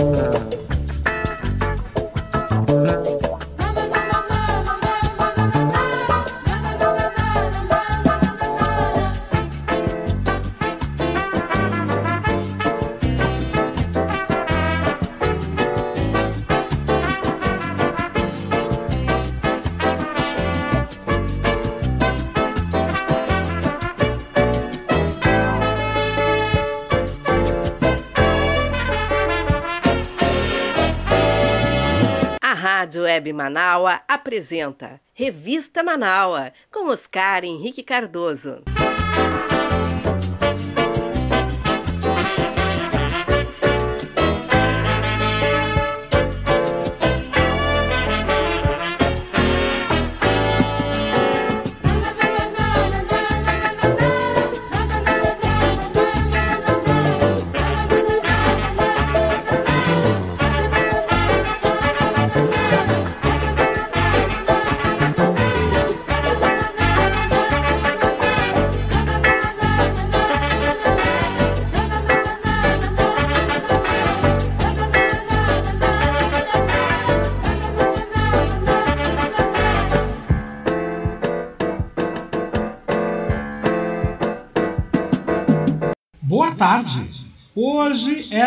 Rádio Web Manaua apresenta Revista Manaua com Oscar Henrique Cardoso.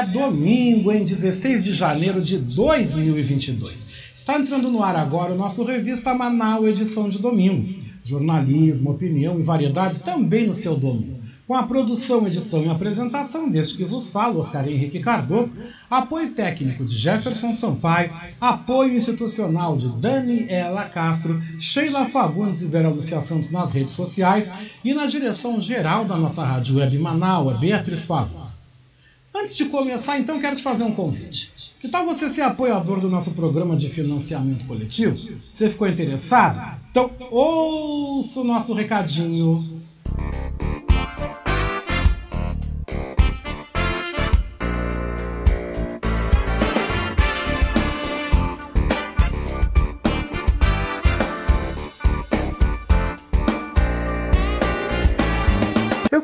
É domingo, em 16 de janeiro de 2022. Está entrando no ar agora o nosso Revista Manaus, edição de domingo. Jornalismo, opinião e variedades também no seu domínio com a produção, edição e apresentação deste que vos falo, Oscar Henrique Cardoso, apoio técnico de Jefferson Sampaio, apoio institucional de Daniela Castro, Sheila Fagundes e Vera Lucia Santos nas redes sociais e na direção geral da nossa rádio web Manaus, Beatriz Fagundes. Antes de começar, então, quero te fazer um convite. Que tal você ser apoiador do nosso programa de financiamento coletivo? Você ficou interessado? Então, ouça o nosso recadinho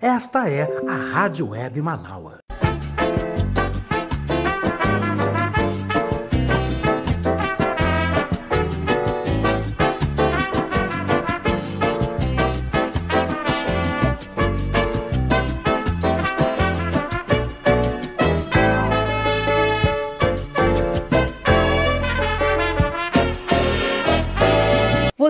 Esta é a Rádio Web Manaua.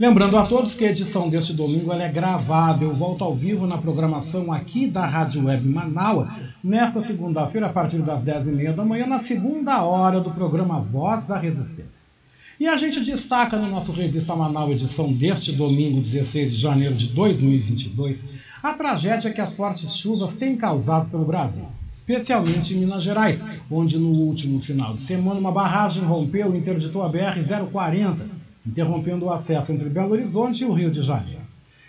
Lembrando a todos que a edição deste domingo é gravada. Eu volto ao vivo na programação aqui da Rádio Web Manaus, nesta segunda-feira, a partir das 10h30 da manhã, na segunda hora do programa Voz da Resistência. E a gente destaca no nosso Revista Manaus, edição deste domingo, 16 de janeiro de 2022, a tragédia que as fortes chuvas têm causado pelo Brasil, especialmente em Minas Gerais, onde no último final de semana uma barragem rompeu e interditou a BR-040 interrompendo o acesso entre Belo Horizonte e o Rio de Janeiro.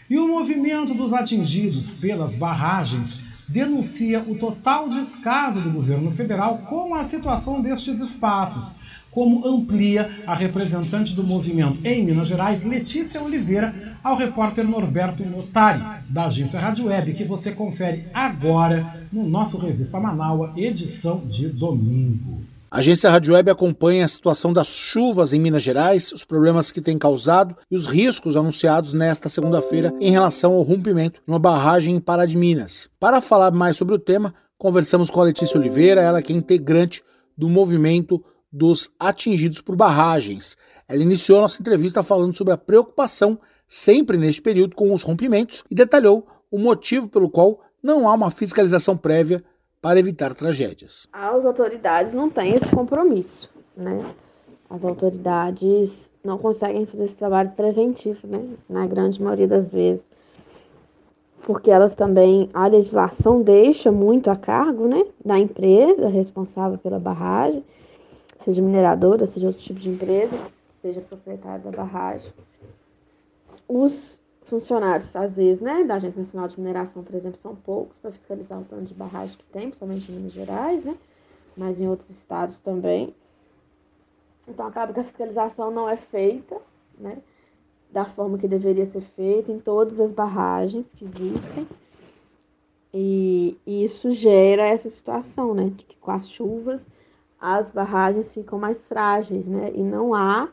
E o movimento dos atingidos pelas barragens denuncia o total descaso do governo federal com a situação destes espaços, como amplia a representante do movimento em Minas Gerais, Letícia Oliveira, ao repórter Norberto Notari, da agência Rádio Web, que você confere agora no nosso Revista Manaua, edição de domingo. A agência Rádio Web acompanha a situação das chuvas em Minas Gerais, os problemas que têm causado e os riscos anunciados nesta segunda-feira em relação ao rompimento de uma barragem em Pará de Minas. Para falar mais sobre o tema, conversamos com a Letícia Oliveira, ela que é integrante do movimento dos atingidos por barragens. Ela iniciou nossa entrevista falando sobre a preocupação sempre neste período com os rompimentos e detalhou o motivo pelo qual não há uma fiscalização prévia para evitar tragédias. As autoridades não têm esse compromisso, né? As autoridades não conseguem fazer esse trabalho preventivo, né? Na grande maioria das vezes. Porque elas também, a legislação deixa muito a cargo, né? Da empresa responsável pela barragem, seja mineradora, seja outro tipo de empresa, seja proprietário da barragem. Os funcionários, às vezes, né, da Agência Nacional de Mineração, por exemplo, são poucos para fiscalizar o tanto de barragem que tem, principalmente em Minas Gerais, né, mas em outros estados também. Então, acaba que a fiscalização não é feita, né, da forma que deveria ser feita em todas as barragens que existem. E, isso gera essa situação, né, de que com as chuvas as barragens ficam mais frágeis, né, e não há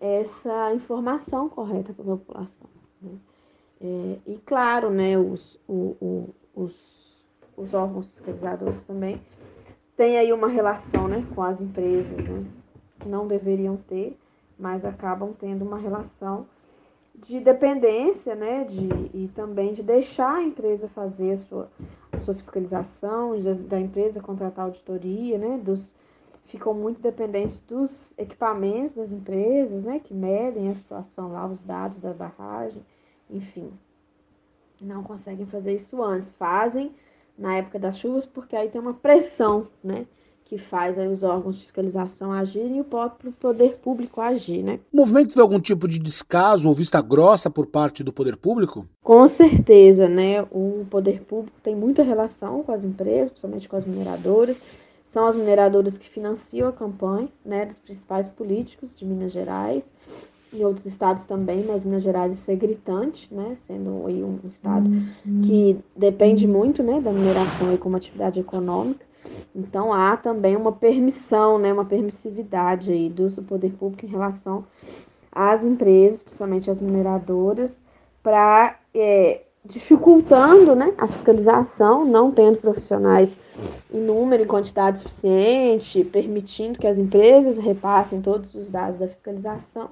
essa informação correta para a população. É, e claro, né, os, o, o, os, os órgãos fiscalizadores também têm aí uma relação né, com as empresas, né? não deveriam ter, mas acabam tendo uma relação de dependência, né, de, e também de deixar a empresa fazer a sua, a sua fiscalização, da empresa contratar auditoria, né, dos, ficam muito dependentes dos equipamentos das empresas, né, que medem a situação lá, os dados da barragem, enfim. Não conseguem fazer isso antes, fazem na época das chuvas, porque aí tem uma pressão, né, que faz aí os órgãos de fiscalização agirem e o próprio poder público agir, né? O movimento teve algum tipo de descaso ou vista grossa por parte do poder público? Com certeza, né? O poder público tem muita relação com as empresas, principalmente com as mineradoras, são as mineradoras que financiam a campanha né, dos principais políticos de Minas Gerais e outros estados também, mas Minas Gerais ser gritante, né, sendo aí um estado uhum. que depende muito né, da mineração aí como atividade econômica. Então há também uma permissão, né, uma permissividade aí do, do poder público em relação às empresas, principalmente as mineradoras, para é, dificultando né, a fiscalização, não tendo profissionais em número e quantidade suficiente, permitindo que as empresas repassem todos os dados da fiscalização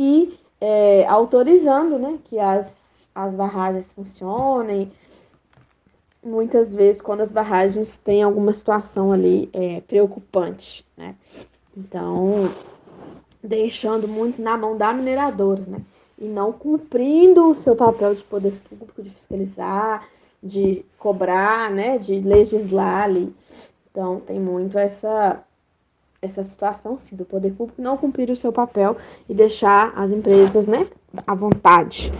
e é, autorizando né, que as, as barragens funcionem. Muitas vezes, quando as barragens têm alguma situação ali é, preocupante, né? Então, deixando muito na mão da mineradora, né? e não cumprindo o seu papel de poder público, de fiscalizar, de cobrar, né, de legislar ali. Então, tem muito essa essa situação, sim, do poder público não cumprir o seu papel e deixar as empresas, né, à vontade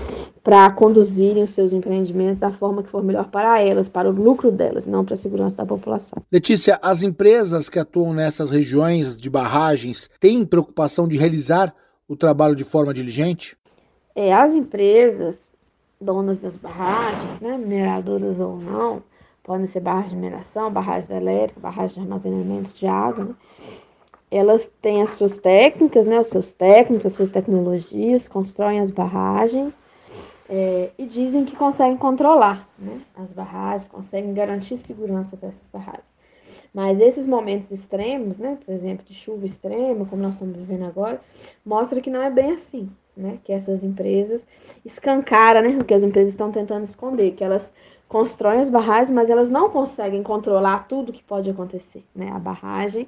para conduzirem os seus empreendimentos da forma que for melhor para elas, para o lucro delas, não para a segurança da população. Letícia, as empresas que atuam nessas regiões de barragens têm preocupação de realizar o trabalho de forma diligente? é, as empresas donas das barragens, né, mineradoras ou não, podem ser barragens de mineração, barragens elétricas, barragens de armazenamento de água, né, elas têm as suas técnicas, né, os seus técnicos, as suas tecnologias, constroem as barragens é, e dizem que conseguem controlar né, as barragens, conseguem garantir segurança para essas barragens. Mas esses momentos extremos, né, por exemplo, de chuva extrema, como nós estamos vivendo agora, mostra que não é bem assim né? Que essas empresas escancaram, né? O que as empresas estão tentando esconder, que elas constroem as barragens, mas elas não conseguem controlar tudo que pode acontecer, né? A barragem,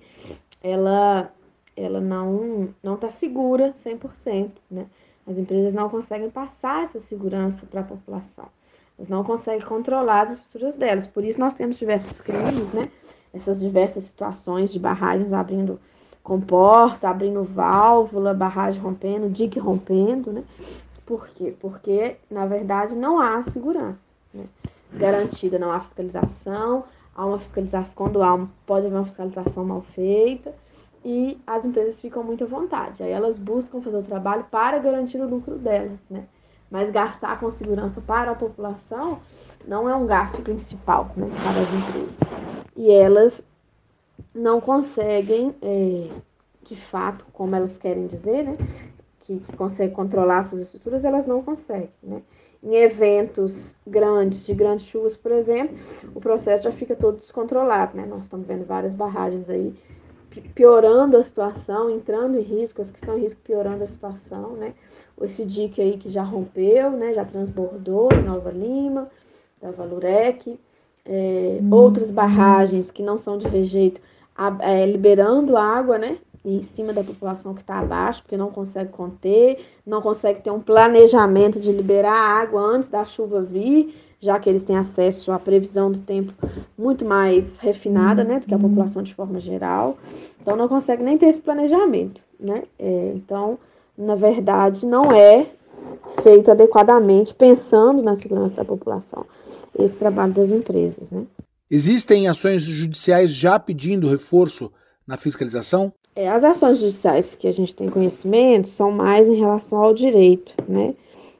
ela, ela não não está segura 100%, né? As empresas não conseguem passar essa segurança para a população. Elas não conseguem controlar as estruturas delas. Por isso nós temos diversos crimes, né? Essas diversas situações de barragens abrindo comporta, abrindo válvula, barragem rompendo, dique rompendo, né? Por quê? Porque, na verdade, não há segurança né? garantida, não há fiscalização, há uma fiscalização, quando há, pode haver uma fiscalização mal feita, e as empresas ficam muito à vontade. Aí elas buscam fazer o trabalho para garantir o lucro delas, né? Mas gastar com segurança para a população não é um gasto principal né, para as empresas. E elas não conseguem, é, de fato, como elas querem dizer, né? Que, que conseguem controlar suas estruturas, elas não conseguem, né? Em eventos grandes, de grandes chuvas, por exemplo, o processo já fica todo descontrolado, né? Nós estamos vendo várias barragens aí piorando a situação, entrando em risco, as que estão em risco piorando a situação, né? Esse dique aí que já rompeu, né? Já transbordou em Nova Lima, da Valurec, é, hum. outras barragens que não são de rejeito, a, é, liberando água, né? Em cima da população que está abaixo, porque não consegue conter, não consegue ter um planejamento de liberar água antes da chuva vir, já que eles têm acesso à previsão do tempo muito mais refinada, né, do que a população de forma geral. Então, não consegue nem ter esse planejamento, né? É, então, na verdade, não é feito adequadamente, pensando na segurança da população, esse trabalho das empresas, né? Existem ações judiciais já pedindo reforço na fiscalização? É, as ações judiciais que a gente tem conhecimento são mais em relação ao direito, né?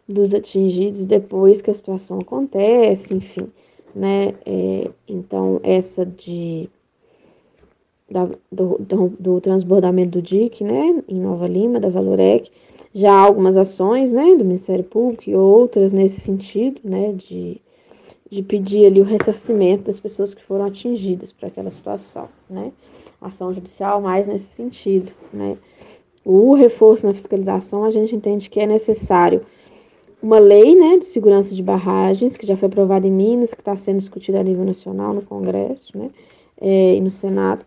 dos atingidos depois que a situação acontece, enfim, né? É, então, essa de da, do, do, do, transbordamento do DIC, né, em Nova Lima, da Valorec, já há algumas ações, né, do Ministério Público e outras nesse sentido, né, de, de pedir ali o ressarcimento das pessoas que foram atingidas por aquela situação, né, ação judicial mais nesse sentido, né. O reforço na fiscalização a gente entende que é necessário uma lei né, de segurança de barragens, que já foi aprovada em Minas, que está sendo discutida a nível nacional no Congresso né, é, e no Senado,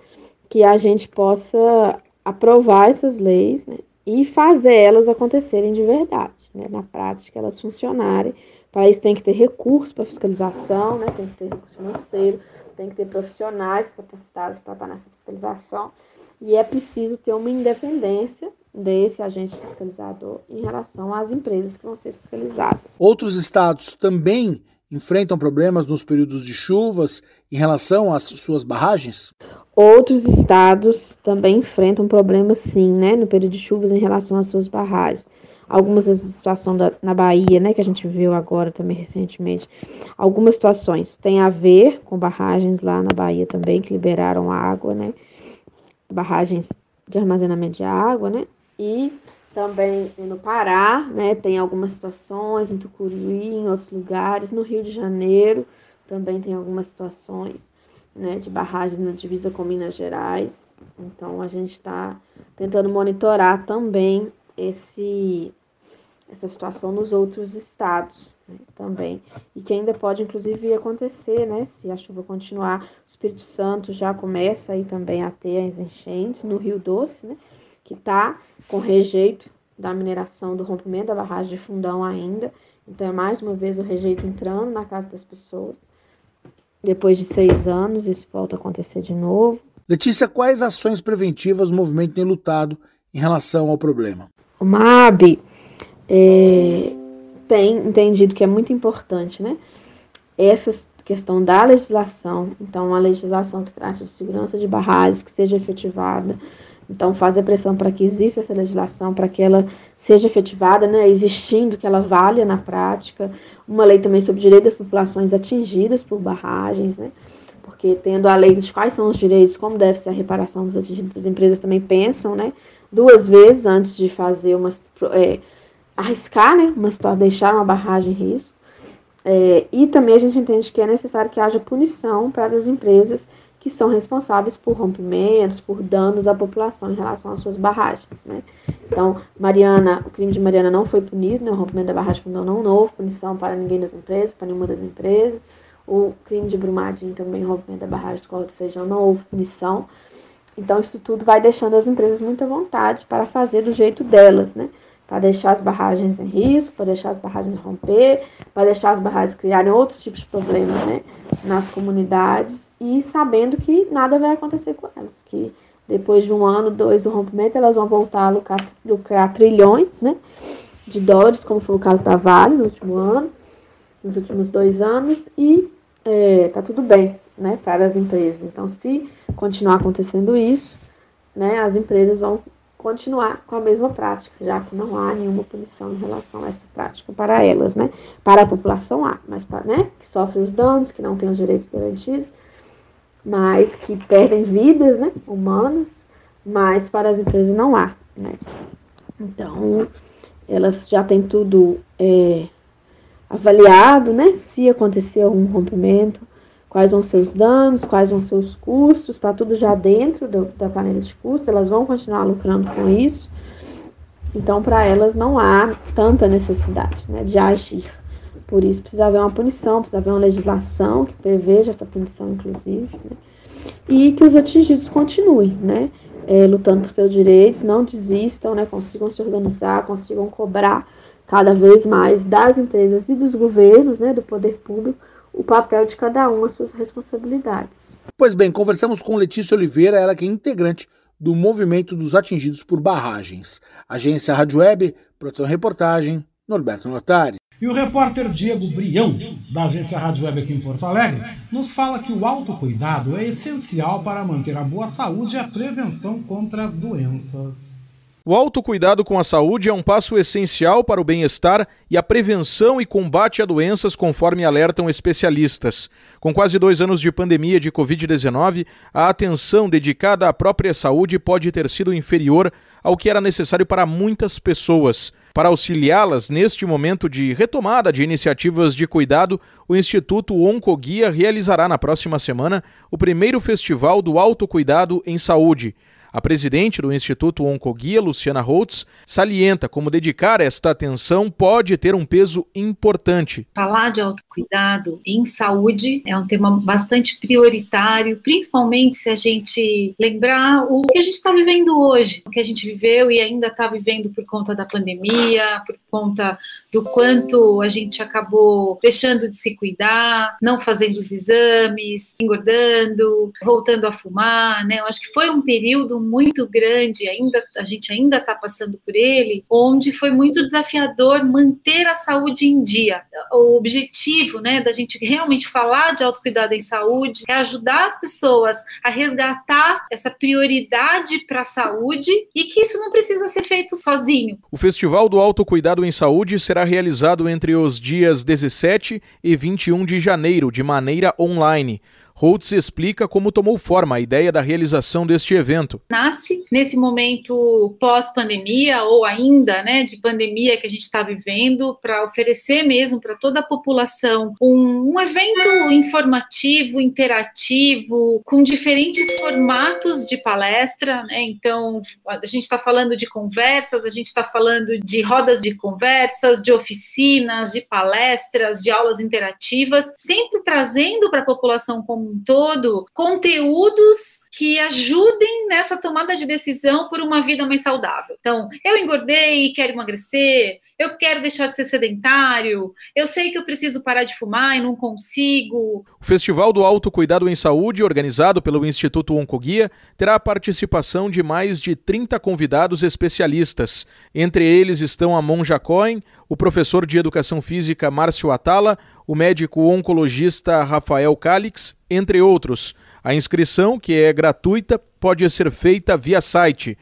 que a gente possa aprovar essas leis né, e fazer elas acontecerem de verdade, né, na prática, elas funcionarem. Para isso tem que ter recurso para fiscalização, né, tem que ter recurso financeiro, tem que ter profissionais capacitados para estar nessa fiscalização e é preciso ter uma independência desse agente fiscalizador em relação às empresas que vão ser fiscalizadas. Outros estados também enfrentam problemas nos períodos de chuvas em relação às suas barragens? Outros estados também enfrentam problemas, sim, né, no período de chuvas em relação às suas barragens. Algumas das situações da, na Bahia, né, que a gente viu agora também recentemente, algumas situações têm a ver com barragens lá na Bahia também que liberaram água, né, barragens de armazenamento de água, né, e também no Pará, né, tem algumas situações, em Tucuruí, em outros lugares, no Rio de Janeiro também tem algumas situações, né, de barragens na divisa com Minas Gerais. Então a gente está tentando monitorar também esse essa situação nos outros estados né, também. E que ainda pode, inclusive, acontecer, né? Se a chuva continuar, o Espírito Santo já começa aí também a ter as enchentes no Rio Doce, né? que está com rejeito da mineração do rompimento da barragem de fundão ainda. Então, é mais uma vez o rejeito entrando na casa das pessoas. Depois de seis anos, isso volta a acontecer de novo. Letícia, quais ações preventivas o movimento tem lutado em relação ao problema? O MAB é, tem entendido que é muito importante, né? Essa questão da legislação, então, a legislação que trata de segurança de barragens, que seja efetivada, então, fazer pressão para que exista essa legislação, para que ela seja efetivada, né, existindo, que ela valha na prática. Uma lei também sobre direitos das populações atingidas por barragens, né, porque tendo a lei de quais são os direitos, como deve ser a reparação dos atingidos, as empresas também pensam, né, duas vezes antes de fazer uma, é, arriscar, né, uma situação, deixar uma barragem em risco. É, e também a gente entende que é necessário que haja punição para as empresas que são responsáveis por rompimentos, por danos à população em relação às suas barragens, né? Então, Mariana, o crime de Mariana não foi punido, né? O rompimento da barragem fundou não houve punição para ninguém das empresas, para nenhuma das empresas. O crime de Brumadinho também, o rompimento da barragem do Colo do Feijão, não houve punição. Então, isso tudo vai deixando as empresas muita vontade para fazer do jeito delas, né? Para deixar as barragens em risco, para deixar as barragens romper, para deixar as barragens criarem outros tipos de problemas, né? Nas comunidades e sabendo que nada vai acontecer com elas, que depois de um ano, dois do rompimento, elas vão voltar a lucrar, lucrar trilhões né, de dólares, como foi o caso da Vale no último ano, nos últimos dois anos, e é, tá tudo bem né, para as empresas. Então, se continuar acontecendo isso, né, as empresas vão continuar com a mesma prática, já que não há nenhuma punição em relação a essa prática para elas, né? Para a população há, mas para, né, que sofre os danos, que não tem os direitos garantidos, mas que perdem vidas, né, humanas, mas para as empresas não há, né? Então, elas já têm tudo é, avaliado, né? Se acontecer algum rompimento, quais vão ser os danos, quais vão ser os custos, está tudo já dentro do, da panela de custos, elas vão continuar lucrando com isso. Então, para elas não há tanta necessidade né, de agir. Por isso, precisa haver uma punição, precisa haver uma legislação que preveja essa punição, inclusive, né, e que os atingidos continuem, né, é, lutando por seus direitos, não desistam, né, consigam se organizar, consigam cobrar cada vez mais das empresas e dos governos, né, do poder público, o papel de cada um, as suas responsabilidades. Pois bem, conversamos com Letícia Oliveira, ela que é integrante do movimento dos atingidos por barragens. Agência Rádio Web, produção e reportagem, Norberto Notari. E o repórter Diego Brião, da agência Rádio Web aqui em Porto Alegre, nos fala que o autocuidado é essencial para manter a boa saúde e a prevenção contra as doenças. O autocuidado com a saúde é um passo essencial para o bem-estar e a prevenção e combate a doenças, conforme alertam especialistas. Com quase dois anos de pandemia de Covid-19, a atenção dedicada à própria saúde pode ter sido inferior ao que era necessário para muitas pessoas. Para auxiliá-las neste momento de retomada de iniciativas de cuidado, o Instituto Oncoguia realizará na próxima semana o primeiro Festival do Autocuidado em Saúde. A presidente do Instituto Oncoguia, Luciana Holtz, salienta como dedicar esta atenção pode ter um peso importante. Falar de autocuidado em saúde é um tema bastante prioritário, principalmente se a gente lembrar o que a gente está vivendo hoje, o que a gente viveu e ainda está vivendo por conta da pandemia, por conta do quanto a gente acabou deixando de se cuidar, não fazendo os exames, engordando, voltando a fumar, né? Eu acho que foi um período muito grande, ainda a gente ainda está passando por ele, onde foi muito desafiador manter a saúde em dia. O objetivo, né, da gente realmente falar de autocuidado em saúde é ajudar as pessoas a resgatar essa prioridade para a saúde e que isso não precisa ser feito sozinho. O Festival do Autocuidado em Saúde será realizado entre os dias 17 e 21 de janeiro, de maneira online. Holtz explica como tomou forma a ideia da realização deste evento. Nasce nesse momento pós-pandemia ou ainda, né, de pandemia que a gente está vivendo, para oferecer mesmo para toda a população um, um evento informativo, interativo, com diferentes formatos de palestra, né? Então a gente está falando de conversas, a gente está falando de rodas de conversas, de oficinas, de palestras, de aulas interativas, sempre trazendo para a população como um todo conteúdos que ajudem nessa tomada de decisão por uma vida mais saudável. Então, eu engordei e quero emagrecer, eu quero deixar de ser sedentário, eu sei que eu preciso parar de fumar e não consigo. O Festival do Autocuidado em Saúde, organizado pelo Instituto Oncoguia, terá a participação de mais de 30 convidados especialistas. Entre eles estão a Monja Cohen, o professor de Educação Física Márcio Atala, o médico oncologista Rafael Calix, entre outros. A inscrição, que é gratuita, pode ser feita via site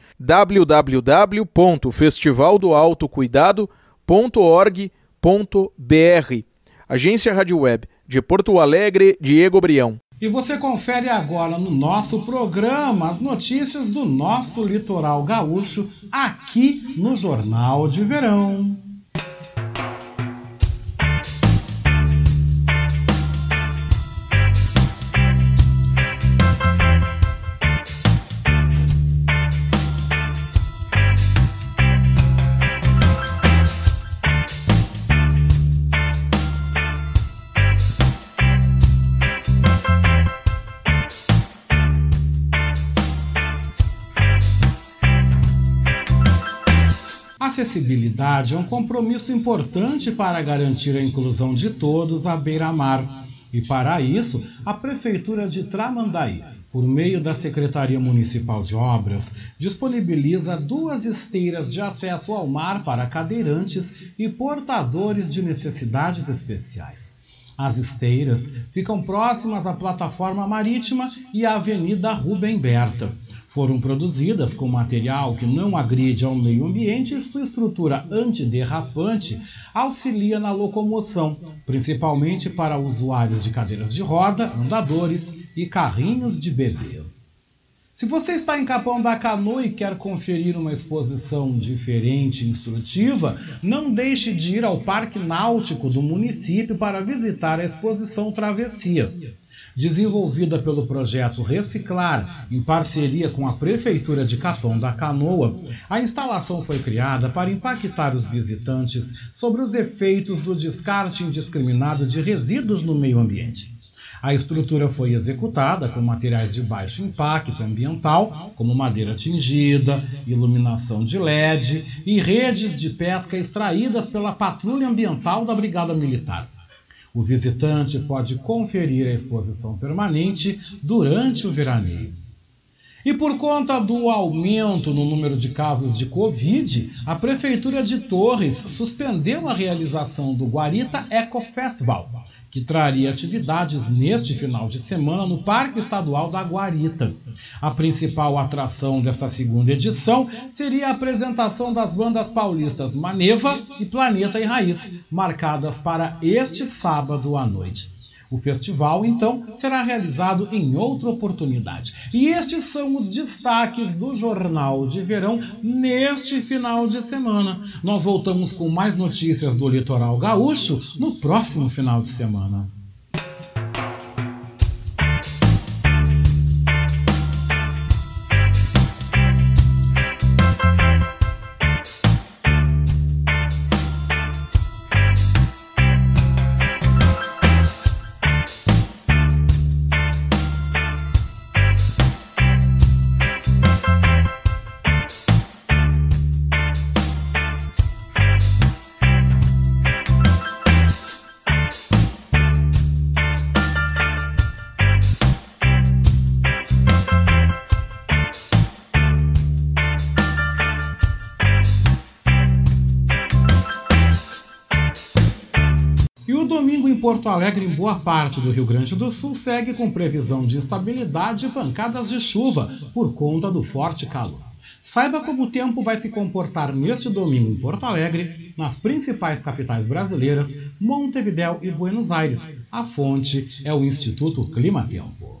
www.festivaldoautocuidado.org.br. Agência Rádio Web de Porto Alegre, Diego Brião. E você confere agora no nosso programa as notícias do nosso litoral gaúcho aqui no Jornal de Verão. Acessibilidade é um compromisso importante para garantir a inclusão de todos à beira-mar. E para isso, a Prefeitura de Tramandaí, por meio da Secretaria Municipal de Obras, disponibiliza duas esteiras de acesso ao mar para cadeirantes e portadores de necessidades especiais. As esteiras ficam próximas à plataforma marítima e à Avenida Rubem Berta Foram produzidas com material que não agride ao meio ambiente e sua estrutura antiderrapante auxilia na locomoção, principalmente para usuários de cadeiras de roda, andadores e carrinhos de bebê. Se você está em Capão da Canoa e quer conferir uma exposição diferente e instrutiva, não deixe de ir ao Parque Náutico do município para visitar a exposição Travessia. Desenvolvida pelo projeto Reciclar, em parceria com a Prefeitura de Capão da Canoa, a instalação foi criada para impactar os visitantes sobre os efeitos do descarte indiscriminado de resíduos no meio ambiente. A estrutura foi executada com materiais de baixo impacto ambiental, como madeira tingida, iluminação de LED e redes de pesca extraídas pela Patrulha Ambiental da Brigada Militar. O visitante pode conferir a exposição permanente durante o veraneio. E por conta do aumento no número de casos de Covid, a Prefeitura de Torres suspendeu a realização do Guarita Eco Festival, que traria atividades neste final de semana no Parque Estadual da Guarita. A principal atração desta segunda edição seria a apresentação das bandas paulistas Maneva e Planeta e Raiz, marcadas para este sábado à noite. O festival, então, será realizado em outra oportunidade. E estes são os destaques do Jornal de Verão neste final de semana. Nós voltamos com mais notícias do litoral gaúcho no próximo final de semana. Porto Alegre, em boa parte do Rio Grande do Sul, segue com previsão de instabilidade e pancadas de chuva por conta do forte calor. Saiba como o tempo vai se comportar neste domingo em Porto Alegre, nas principais capitais brasileiras, Montevidéu e Buenos Aires. A fonte é o Instituto Clima Tempo.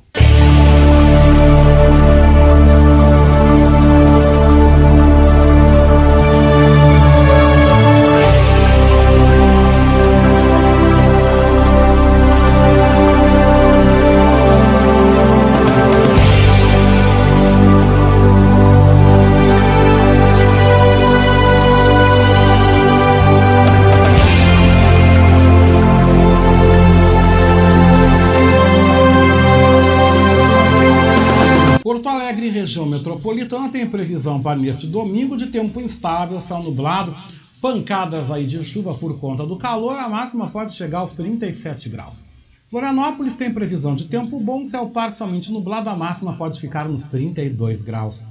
Metropolitana tem previsão para neste domingo de tempo instável, céu nublado, pancadas aí de chuva por conta do calor, a máxima pode chegar aos 37 graus. Florianópolis tem previsão de tempo bom, céu parcialmente nublado, a máxima pode ficar nos 32 graus.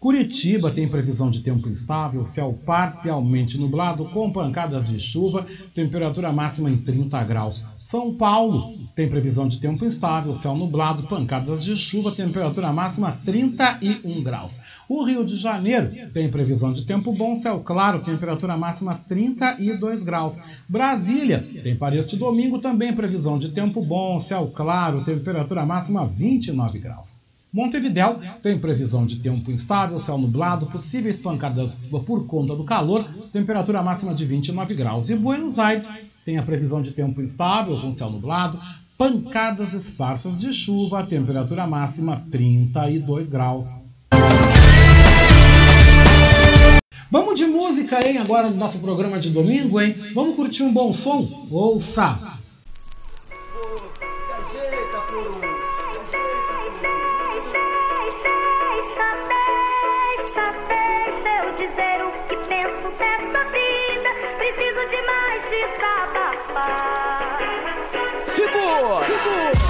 Curitiba tem previsão de tempo instável, céu parcialmente nublado, com pancadas de chuva, temperatura máxima em 30 graus. São Paulo tem previsão de tempo instável, céu nublado, pancadas de chuva, temperatura máxima 31 graus. O Rio de Janeiro tem previsão de tempo bom, céu claro, temperatura máxima 32 graus. Brasília tem para este domingo também previsão de tempo bom, céu claro, temperatura máxima 29 graus. Montevidéu tem previsão de tempo instável, céu nublado, possíveis pancadas por conta do calor, temperatura máxima de 29 graus. E Buenos Aires tem a previsão de tempo instável, com céu nublado, pancadas esparsas de chuva, temperatura máxima 32 graus. Vamos de música, hein? Agora no nosso programa de domingo, hein? Vamos curtir um bom som? Ouça! Segura! Segura!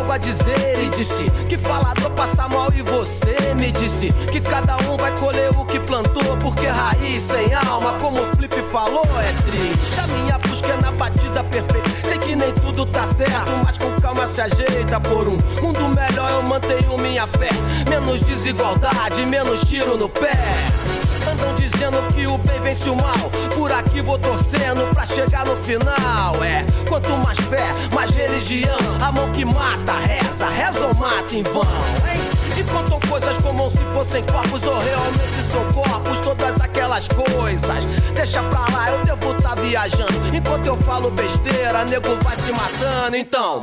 Algo a dizer e disse que falador passa mal e você me disse que cada um vai colher o que plantou, porque raiz sem alma, como o Flip falou, é triste. A minha busca é na batida perfeita. Sei que nem tudo tá certo, mas com calma se ajeita por um mundo melhor. Eu mantenho minha fé, menos desigualdade, menos tiro no pé. Dizendo que o bem vence o mal. Por aqui vou torcendo pra chegar no final. É, quanto mais fé, mais religião. A mão que mata, reza, reza ou mata em vão, hein? E contam coisas como se fossem corpos ou realmente são corpos. Todas aquelas coisas. Deixa pra lá, eu devo estar viajando. Enquanto eu falo besteira, nego vai se matando. Então.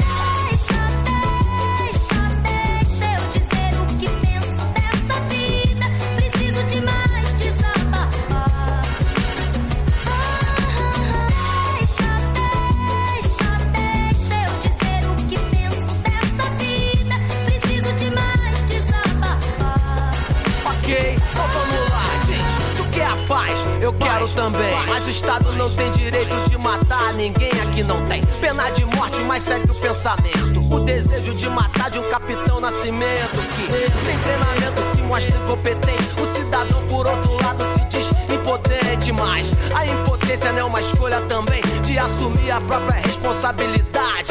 Eu quero também. Mas o Estado não tem direito de matar ninguém aqui não tem. Pena de morte, mas segue o pensamento. O desejo de matar de um capitão nascimento que, sem treinamento, se mostra incompetente. O cidadão, por outro lado, se diz impotente. Mas a impotência não é uma escolha também de assumir a própria responsabilidade,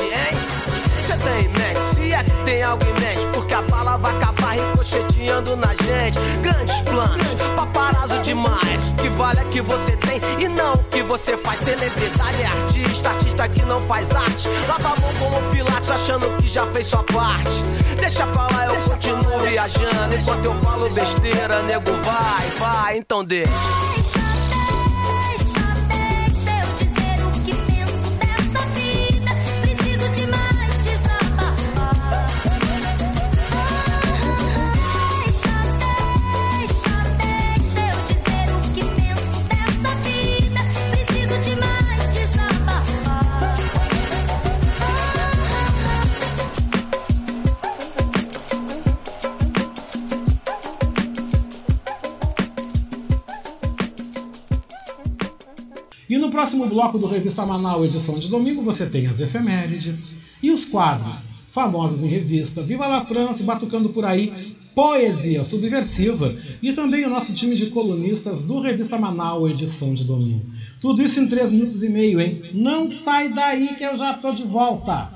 hein? Cê tem em mente, se é que tem algo em mente Porque a bala vai acabar ricocheteando na gente. Grandes planos, paparazzo demais. O que vale é que você tem e não o que você faz. Celebridade é artista, artista que não faz arte. Lava a mão como Pilates achando que já fez sua parte. Deixa pra lá, eu continuo viajando. Enquanto eu falo besteira, nego vai, vai, então deixa, bloco do Revista Manaus, edição de domingo, você tem as efemérides e os quadros famosos em revista, Viva la France, batucando por aí, poesia subversiva e também o nosso time de colunistas do Revista Manaus, edição de domingo. Tudo isso em 3 minutos e meio, hein? Não sai daí que eu já tô de volta!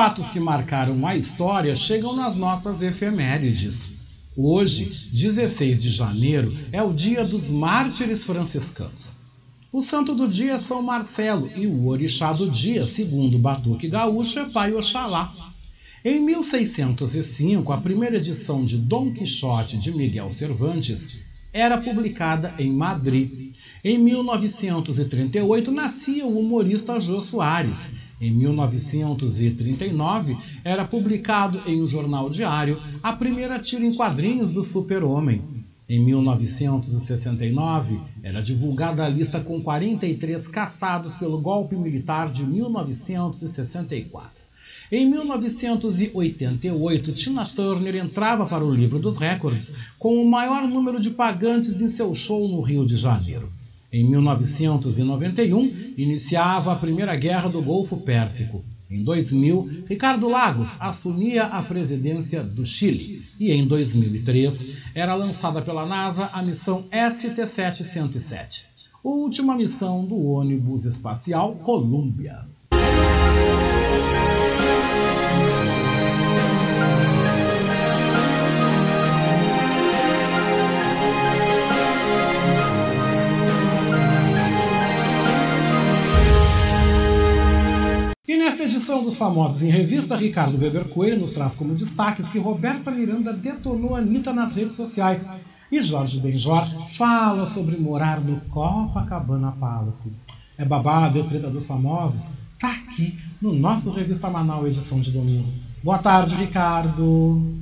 Fatos que marcaram a história chegam nas nossas efemérides. Hoje, 16 de janeiro, é o dia dos mártires franciscanos. O santo do dia é São Marcelo e o orixá do dia, segundo o Batuque Gaúcho, é Pai Oxalá. Em 1605, a primeira edição de Dom Quixote de Miguel Cervantes era publicada em Madrid. Em 1938, nascia o humorista Jô Soares. Em 1939, era publicado em um jornal diário a primeira tira em quadrinhos do Super-Homem. Em 1969, era divulgada a lista com 43 caçados pelo golpe militar de 1964. Em 1988, Tina Turner entrava para o livro dos recordes com o maior número de pagantes em seu show no Rio de Janeiro. Em 1991, iniciava a Primeira Guerra do Golfo Pérsico. Em 2000, Ricardo Lagos assumia a presidência do Chile. E em 2003, era lançada pela NASA a missão ST-707, a última missão do ônibus espacial Columbia. E nesta edição dos Famosos em Revista, Ricardo Weber Coelho nos traz como destaques que Roberta Miranda detonou Anitta nas redes sociais e Jorge Benjor fala sobre morar no Copacabana Palace. É babado, é treta dos famosos? Tá aqui no nosso Revista Manaus, edição de domingo. Boa tarde, Ricardo.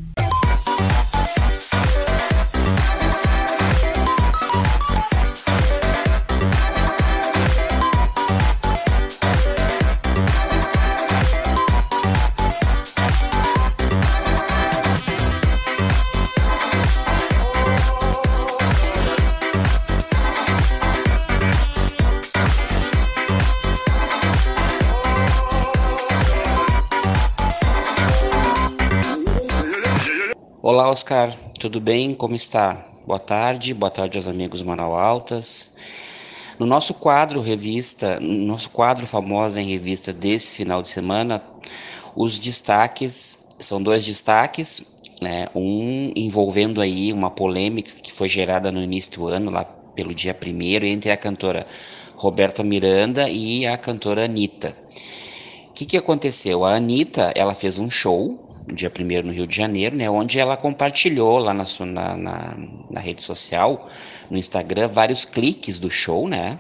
Olá, Oscar, tudo bem? Como está? Boa tarde, boa tarde aos amigos Manaus Altas. No nosso quadro revista, no nosso quadro famosa em revista desse final de semana, os destaques são dois destaques, né? Um envolvendo aí uma polêmica que foi gerada no início do ano, lá pelo dia primeiro, entre a cantora Roberta Miranda e a cantora Anitta que, que aconteceu? A Anitta, ela fez um show dia 1 no Rio de Janeiro, né, onde ela compartilhou lá na, na, na, na rede social, no Instagram, vários cliques do show, né,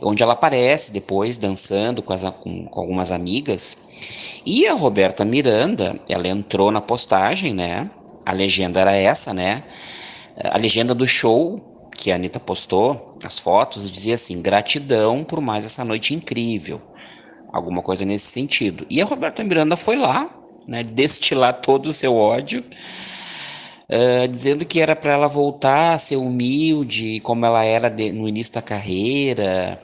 onde ela aparece depois dançando com, as, com, com algumas amigas. E a Roberta Miranda, ela entrou na postagem, né, a legenda era essa, né, a legenda do show que a Anitta postou, as fotos, dizia assim: gratidão por mais essa noite incrível. Alguma coisa nesse sentido. E a Roberta Miranda foi lá, né, destilar todo o seu ódio, ah, dizendo que era para ela voltar a ser humilde, como ela era de- no início da carreira,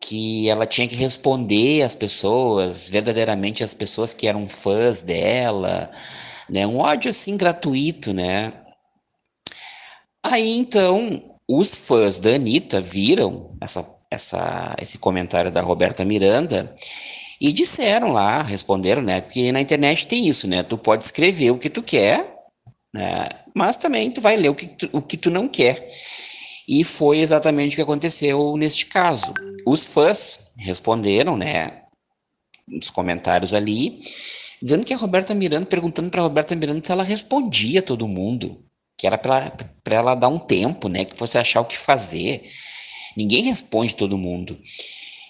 que ela tinha que responder às pessoas, verdadeiramente às pessoas que eram fãs dela, né, um ódio assim gratuito, né. Aí então, os fãs da Anitta viram essa, essa, esse comentário da Roberta Miranda e disseram lá, responderam, né? Porque na internet tem isso, né? Tu pode escrever o que tu quer, né? Mas também tu vai ler o que tu, o que tu não quer. E foi exatamente o que aconteceu neste caso. Os fãs responderam, né? Nos comentários ali, dizendo que a Roberta Miranda, perguntando para Roberta Miranda se ela respondia a todo mundo que era para ela dar um tempo, né? Que fosse achar o que fazer. Ninguém responde todo mundo.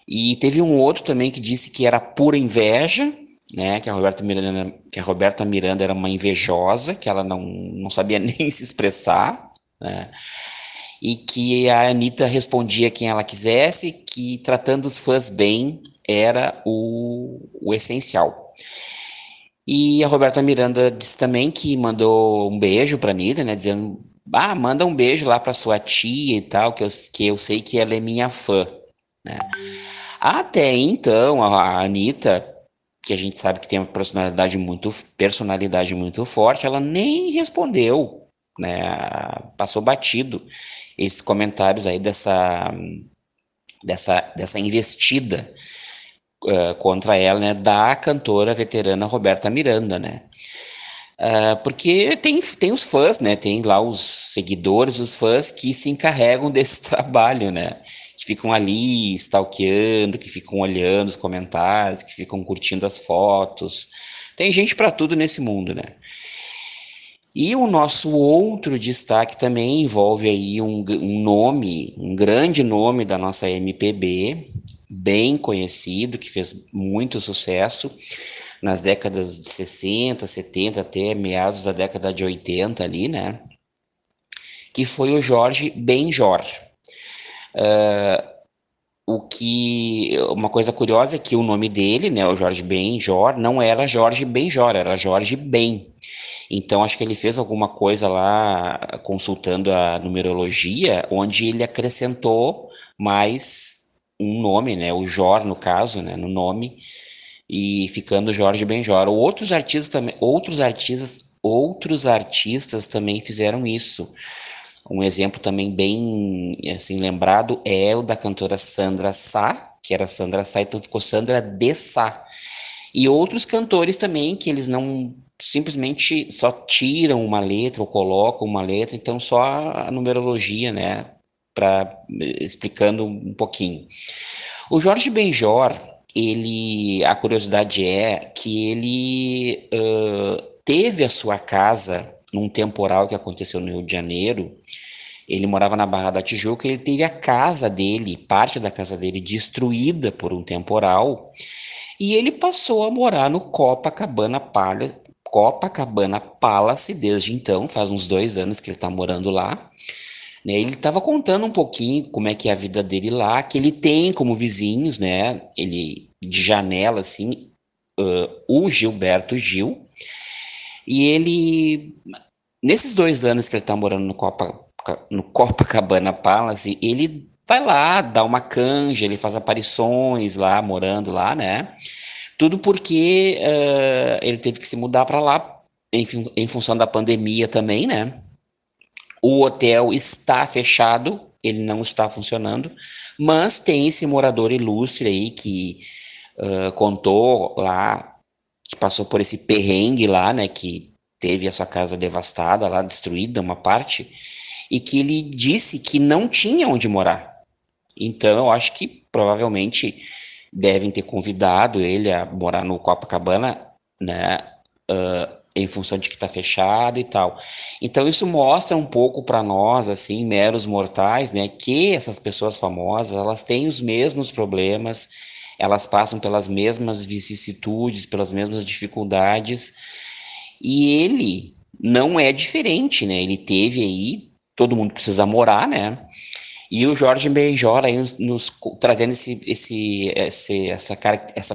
E teve um outro também que disse que era pura inveja, né? Que a Roberta Miranda, que a Roberta Miranda era uma invejosa, que ela não, não sabia nem se expressar, né? E que a Anitta respondia quem ela quisesse, que tratando os fãs bem era o, o essencial. E a Roberta Miranda disse também que mandou um beijo pra Anitta, né? Dizendo, ah, manda um beijo lá pra sua tia e tal, que eu, que eu sei que ela é minha fã, né? Até então, a Anitta, que a gente sabe que tem uma personalidade muito, personalidade muito forte, ela nem respondeu, né? Passou batido esses comentários aí dessa, dessa, dessa investida uh, contra ela, né, da cantora veterana Roberta Miranda, né? Uh, porque tem, tem os fãs, né? Tem lá os seguidores, os fãs que se encarregam desse trabalho, né? Ficam ali stalkeando, que ficam olhando os comentários, que ficam curtindo as fotos. Tem gente para tudo nesse mundo, né? E o nosso outro destaque também envolve aí um, um nome, um grande nome da nossa MPB, bem conhecido, que fez muito sucesso nas décadas de 60, 70, até meados da década de 80 ali, né? Que foi o Jorge Benjor. Uh, o que uma coisa curiosa é que o nome dele, né, o Jorge Benjor, não era Jorge Benjor, era Jorge Ben. Então acho que ele fez alguma coisa lá consultando a numerologia, onde ele acrescentou mais um nome, né, o Jor no caso, né, no nome e ficando Jorge Benjor. Outros artistas também, outros artistas, outros artistas também fizeram isso. Um exemplo também bem assim lembrado é o da cantora Sandra Sá, que era Sandra Sá, então ficou Sandra de Sá. E outros cantores também que eles não simplesmente só tiram uma letra ou colocam uma letra, então só a numerologia, né, para explicando um pouquinho. O Jorge Benjor, ele, a curiosidade é que ele uh, teve a sua casa num temporal que aconteceu no Rio de Janeiro. Ele morava na Barra da Tijuca, ele teve a casa dele, parte da casa dele destruída por um temporal, e ele passou a morar no Copacabana Palace, Copacabana Palace desde então, faz uns dois anos que ele está morando lá. Né, ele estava contando um pouquinho como é que é a vida dele lá, que ele tem como vizinhos, né? Ele de janela assim, uh, o Gilberto Gil. E ele nesses dois anos que ele está morando no, Copa, no Copacabana Palace, ele vai lá, dá uma canja, ele faz aparições lá, morando lá, né? Tudo porque uh, ele teve que se mudar para lá em, em função da pandemia também, né? O hotel está fechado, ele não está funcionando, mas tem esse morador ilustre aí que uh, contou lá, que passou por esse perrengue lá, né, que teve a sua casa devastada lá, destruída uma parte, e que ele disse que não tinha onde morar. Então eu acho que provavelmente devem ter convidado ele a morar no Copacabana, né? Uh, em função de que está fechado e tal. Então isso mostra um pouco para nós, assim, meros mortais, né, que essas pessoas famosas elas têm os mesmos problemas, elas passam pelas mesmas vicissitudes, pelas mesmas dificuldades, e ele não é diferente, né? Ele teve aí, todo mundo precisa morar, né? E o Jorge Benjor aí nos, nos trazendo esse, esse, esse, essa, essa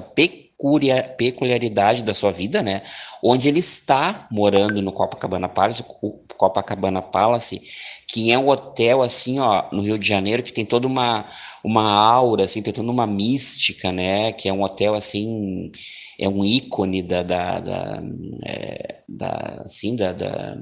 peculiaridade da sua vida, né? Onde ele está morando no Copacabana Palace, o Copacabana Palace, que é um hotel assim, ó, no Rio de Janeiro, que tem toda uma, uma aura, assim, tem toda uma mística, né? Que é um hotel assim, é um ícone da, da, da, é, da assim, da, da,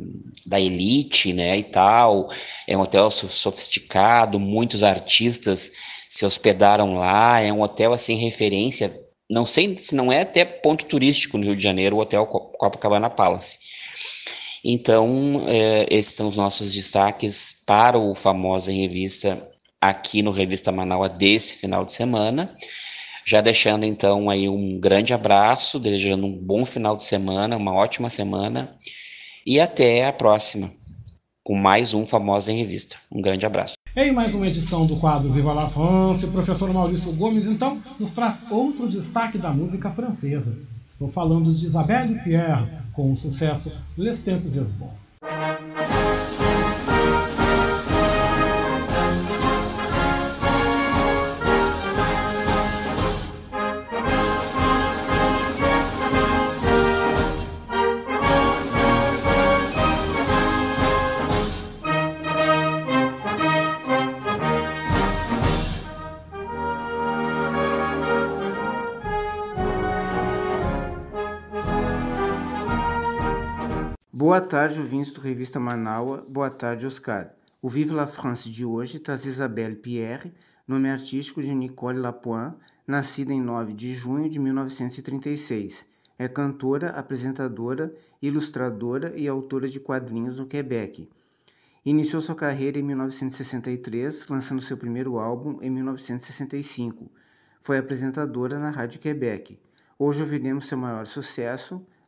da elite, né? E tal. É um hotel sofisticado, muitos artistas se hospedaram lá. É um hotel assim referência não sei se não é até ponto turístico no Rio de Janeiro, o Hotel Copacabana Palace. Então, é, esses são os nossos destaques para o Famosa em Revista aqui no Revista Manaus desse final de semana. Já deixando então aí um grande abraço, desejando um bom final de semana, uma ótima semana e até a próxima com mais um Famosa em Revista. Um grande abraço. Em mais uma edição do quadro Viva la France, o professor Maurício Gomes, então, nos traz outro destaque da música francesa. Estou falando de Isabelle Pierre, com o sucesso Les Tempos Bons. Boa tarde, ouvintes do Revista Manaua. Boa tarde, Oscar. O Vive la France de hoje traz Isabelle Pierre, nome artístico de Nicole Lapointe, nascida em 9 de junho de 1936. É cantora, apresentadora, ilustradora e autora de quadrinhos no Quebec. Iniciou sua carreira em 1963, lançando seu primeiro álbum em 1965. Foi apresentadora na Rádio Quebec. Hoje ouviremos seu maior sucesso,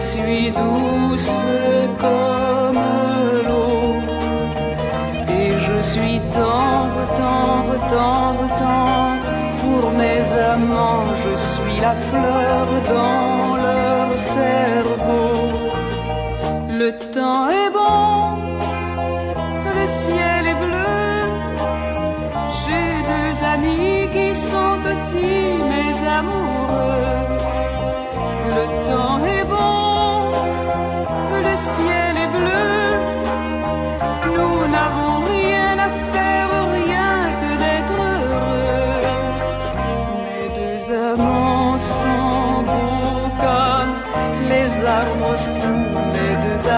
suis douce comme l'eau. Et je suis tendre, tendre, tendre, tendre. Pour mes amants, je suis la fleur dans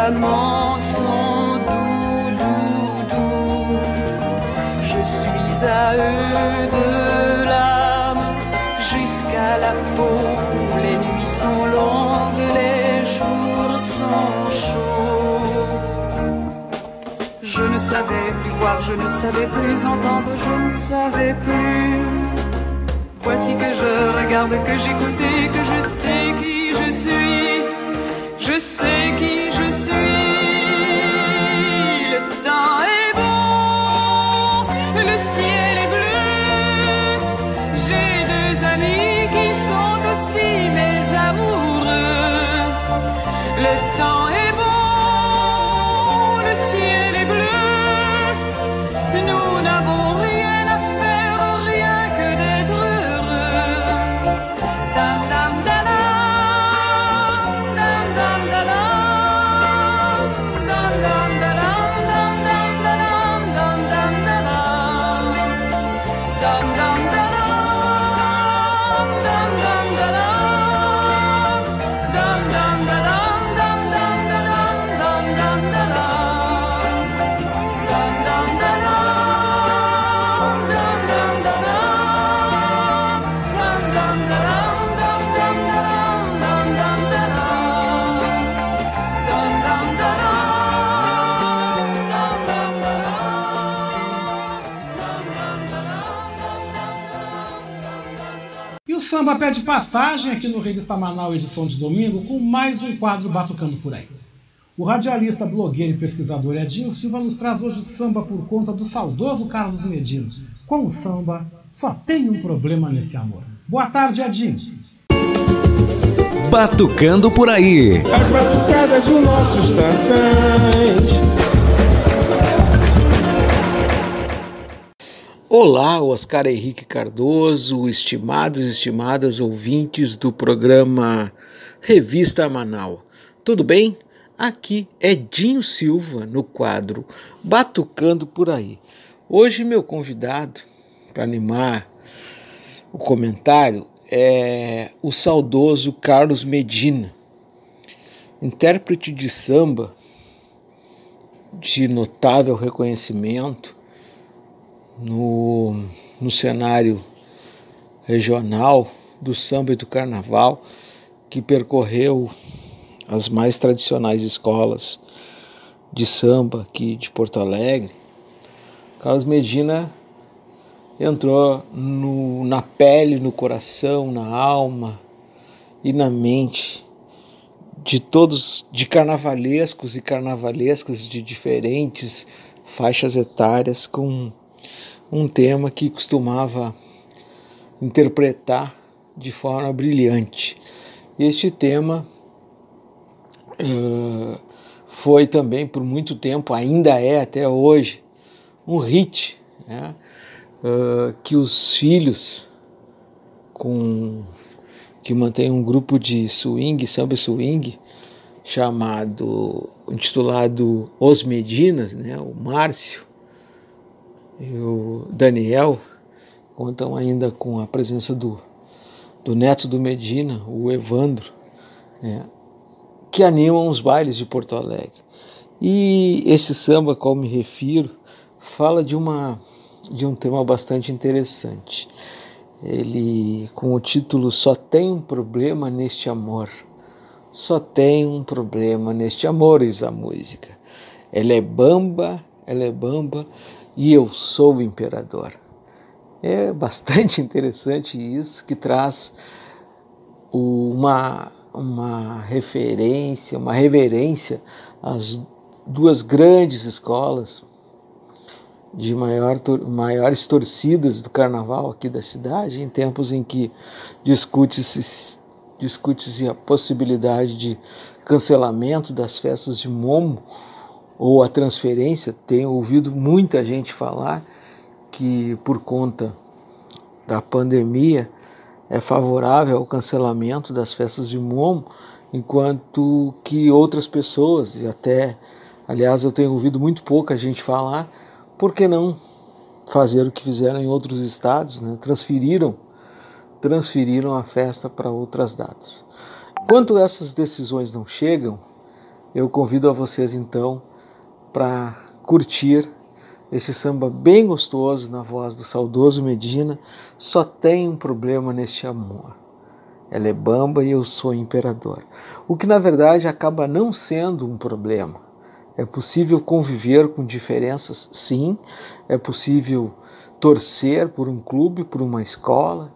amants sont doux, doux, doux. Je suis à eux de l'âme jusqu'à la peau. Les nuits sont longues, les jours sont chauds. Je ne savais plus voir, je ne savais plus entendre, je ne savais plus. Voici que je regarde, que j'écoute et que je sais qui je suis. Samba pede passagem aqui no Revista Manaus, edição de domingo, com mais um quadro Batucando por aí. O radialista, blogueiro e pesquisador Edinho Silva nos traz hoje o samba por conta do saudoso Carlos Medina. Com o samba, só tem um problema nesse amor. Boa tarde, Edinho. Batucando por aí. As batucadas dos nossos tantãs. Olá, Oscar Henrique Cardoso, estimados e estimadas ouvintes do programa Revista Manaus. Tudo bem? Aqui é Dinho Silva no quadro Batucando por aí. Hoje meu convidado para animar o comentário é o saudoso Carlos Medina, intérprete de samba de notável reconhecimento no, no cenário regional do samba e do carnaval, que percorreu as mais tradicionais escolas de samba aqui de Porto Alegre. Carlos Medina entrou no, na pele, no coração, na alma e na mente de todos, de carnavalescos e carnavalescas de diferentes faixas etárias com um tema que costumava interpretar de forma brilhante. Este tema uh, foi também por muito tempo, ainda é até hoje, um hit né? uh, que os filhos com que mantém um grupo de swing, samba swing, chamado, intitulado Os Medinas, né, o Márcio, e o Daniel contam ainda com a presença do, do neto do Medina, o Evandro, né, que animam os bailes de Porto Alegre. E esse samba, a qual me refiro, fala de, uma, de um tema bastante interessante. Ele, com o título Só tem um problema neste amor. Só tem um problema neste amor, diz a música. Ela é bamba, ela é bamba, e eu sou o imperador. É bastante interessante isso, que traz uma, uma referência, uma reverência às duas grandes escolas de maior, maiores torcidas do carnaval aqui da cidade, em tempos em que discute-se discute-se a possibilidade de cancelamento das festas de Momo ou a transferência, tenho ouvido muita gente falar que por conta da pandemia é favorável ao cancelamento das festas de Momo, enquanto que outras pessoas, e até, aliás, eu tenho ouvido muito pouca gente falar, por que não fazer o que fizeram em outros estados, né? transferiram, transferiram a festa para outras datas. Enquanto essas decisões não chegam, eu convido a vocês então para curtir esse samba bem gostoso na voz do saudoso Medina. Só tem um problema neste amor. Ela é bamba e eu sou imperador. O que na verdade acaba não sendo um problema. É possível conviver com diferenças, sim. É possível torcer por um clube, por uma escola,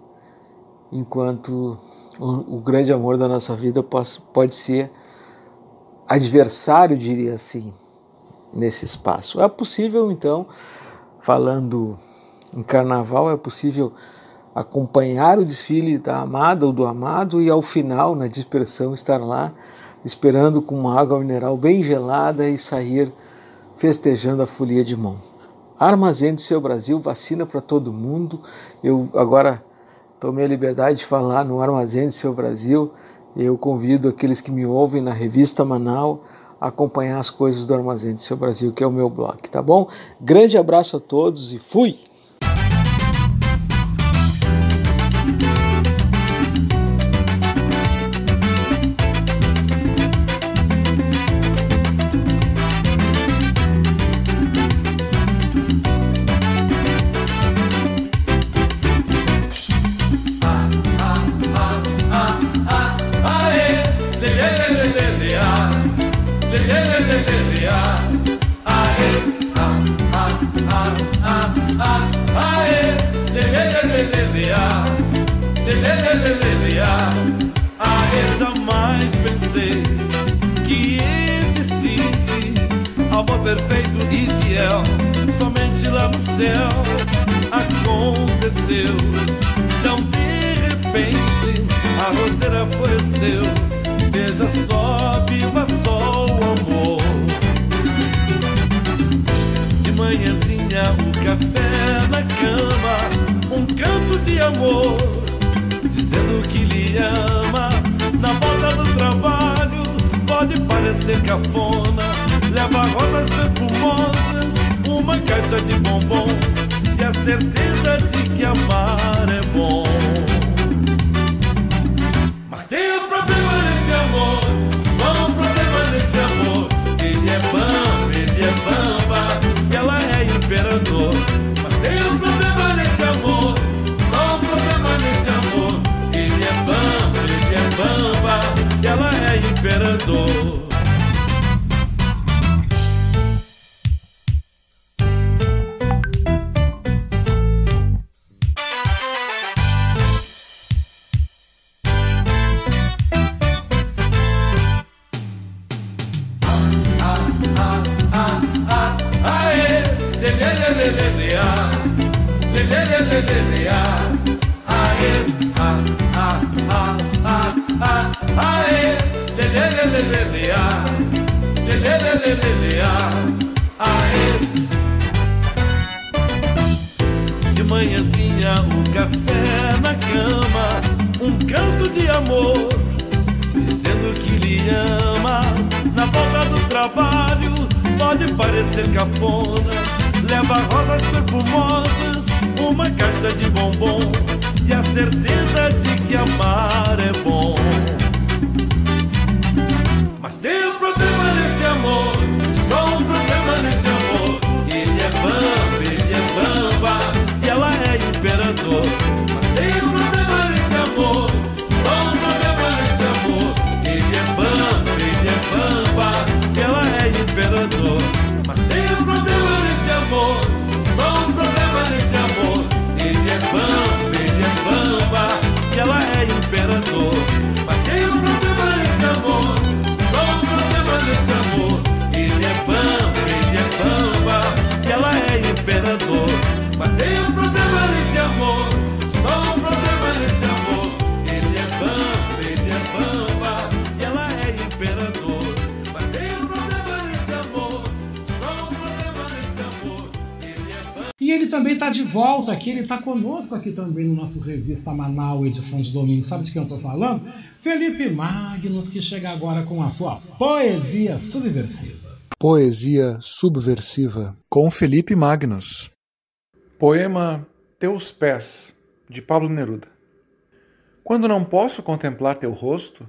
enquanto o, o grande amor da nossa vida pode, pode ser adversário, diria assim, nesse espaço. É possível, então, falando em carnaval, é possível acompanhar o desfile da amada ou do amado e ao final, na dispersão, estar lá esperando com uma água mineral bem gelada e sair festejando a folia de mão. Armazém do seu Brasil, vacina para todo mundo. Eu agora tomei a liberdade de falar no Armazém do seu Brasil. Eu convido aqueles que me ouvem na revista Manal acompanhar as coisas do Armazém do Seu Brasil, que é o meu blog, tá bom? Grande abraço a todos e fui! Floresceu. Veja só, viva só o amor. De manhãzinha um café na cama, um canto de amor, dizendo que lhe ama. Na volta do trabalho pode parecer cafona, leva rosas perfumosas, uma caixa de bombom e a certeza de que amar é bom. Nosso Revista Manaus, edição de domingo. Sabe de quem eu estou falando? Felipe Magnus, que chega agora com a sua poesia subversiva. Poesia subversiva com Felipe Magnus. Poema Teus Pés, de Pablo Neruda. Quando não posso contemplar teu rosto,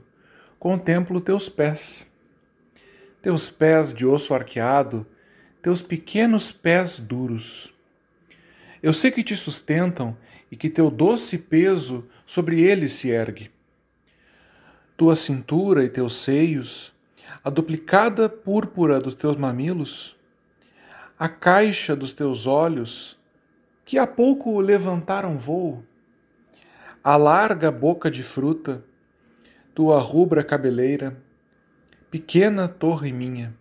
contemplo teus pés. Teus pés de osso arqueado, teus pequenos pés duros. Eu sei que te sustentam e que teu doce peso sobre eles se ergue. Tua cintura e teus seios, a duplicada púrpura dos teus mamilos, a caixa dos teus olhos, que há pouco levantaram voo, a larga boca de fruta, tua rubra cabeleira, pequena torre minha.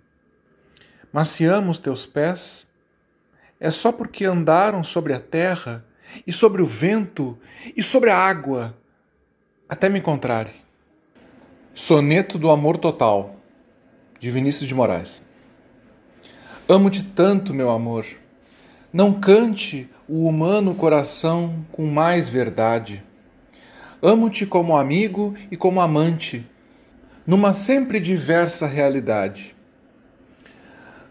Mas se amo os teus pés, é só porque andaram sobre a terra e sobre o vento e sobre a água até me encontrarem. Soneto do Amor Total, de Vinícius de Moraes. Amo-te tanto, meu amor. Não cante o humano coração com mais verdade. Amo-te como amigo e como amante, numa sempre diversa realidade.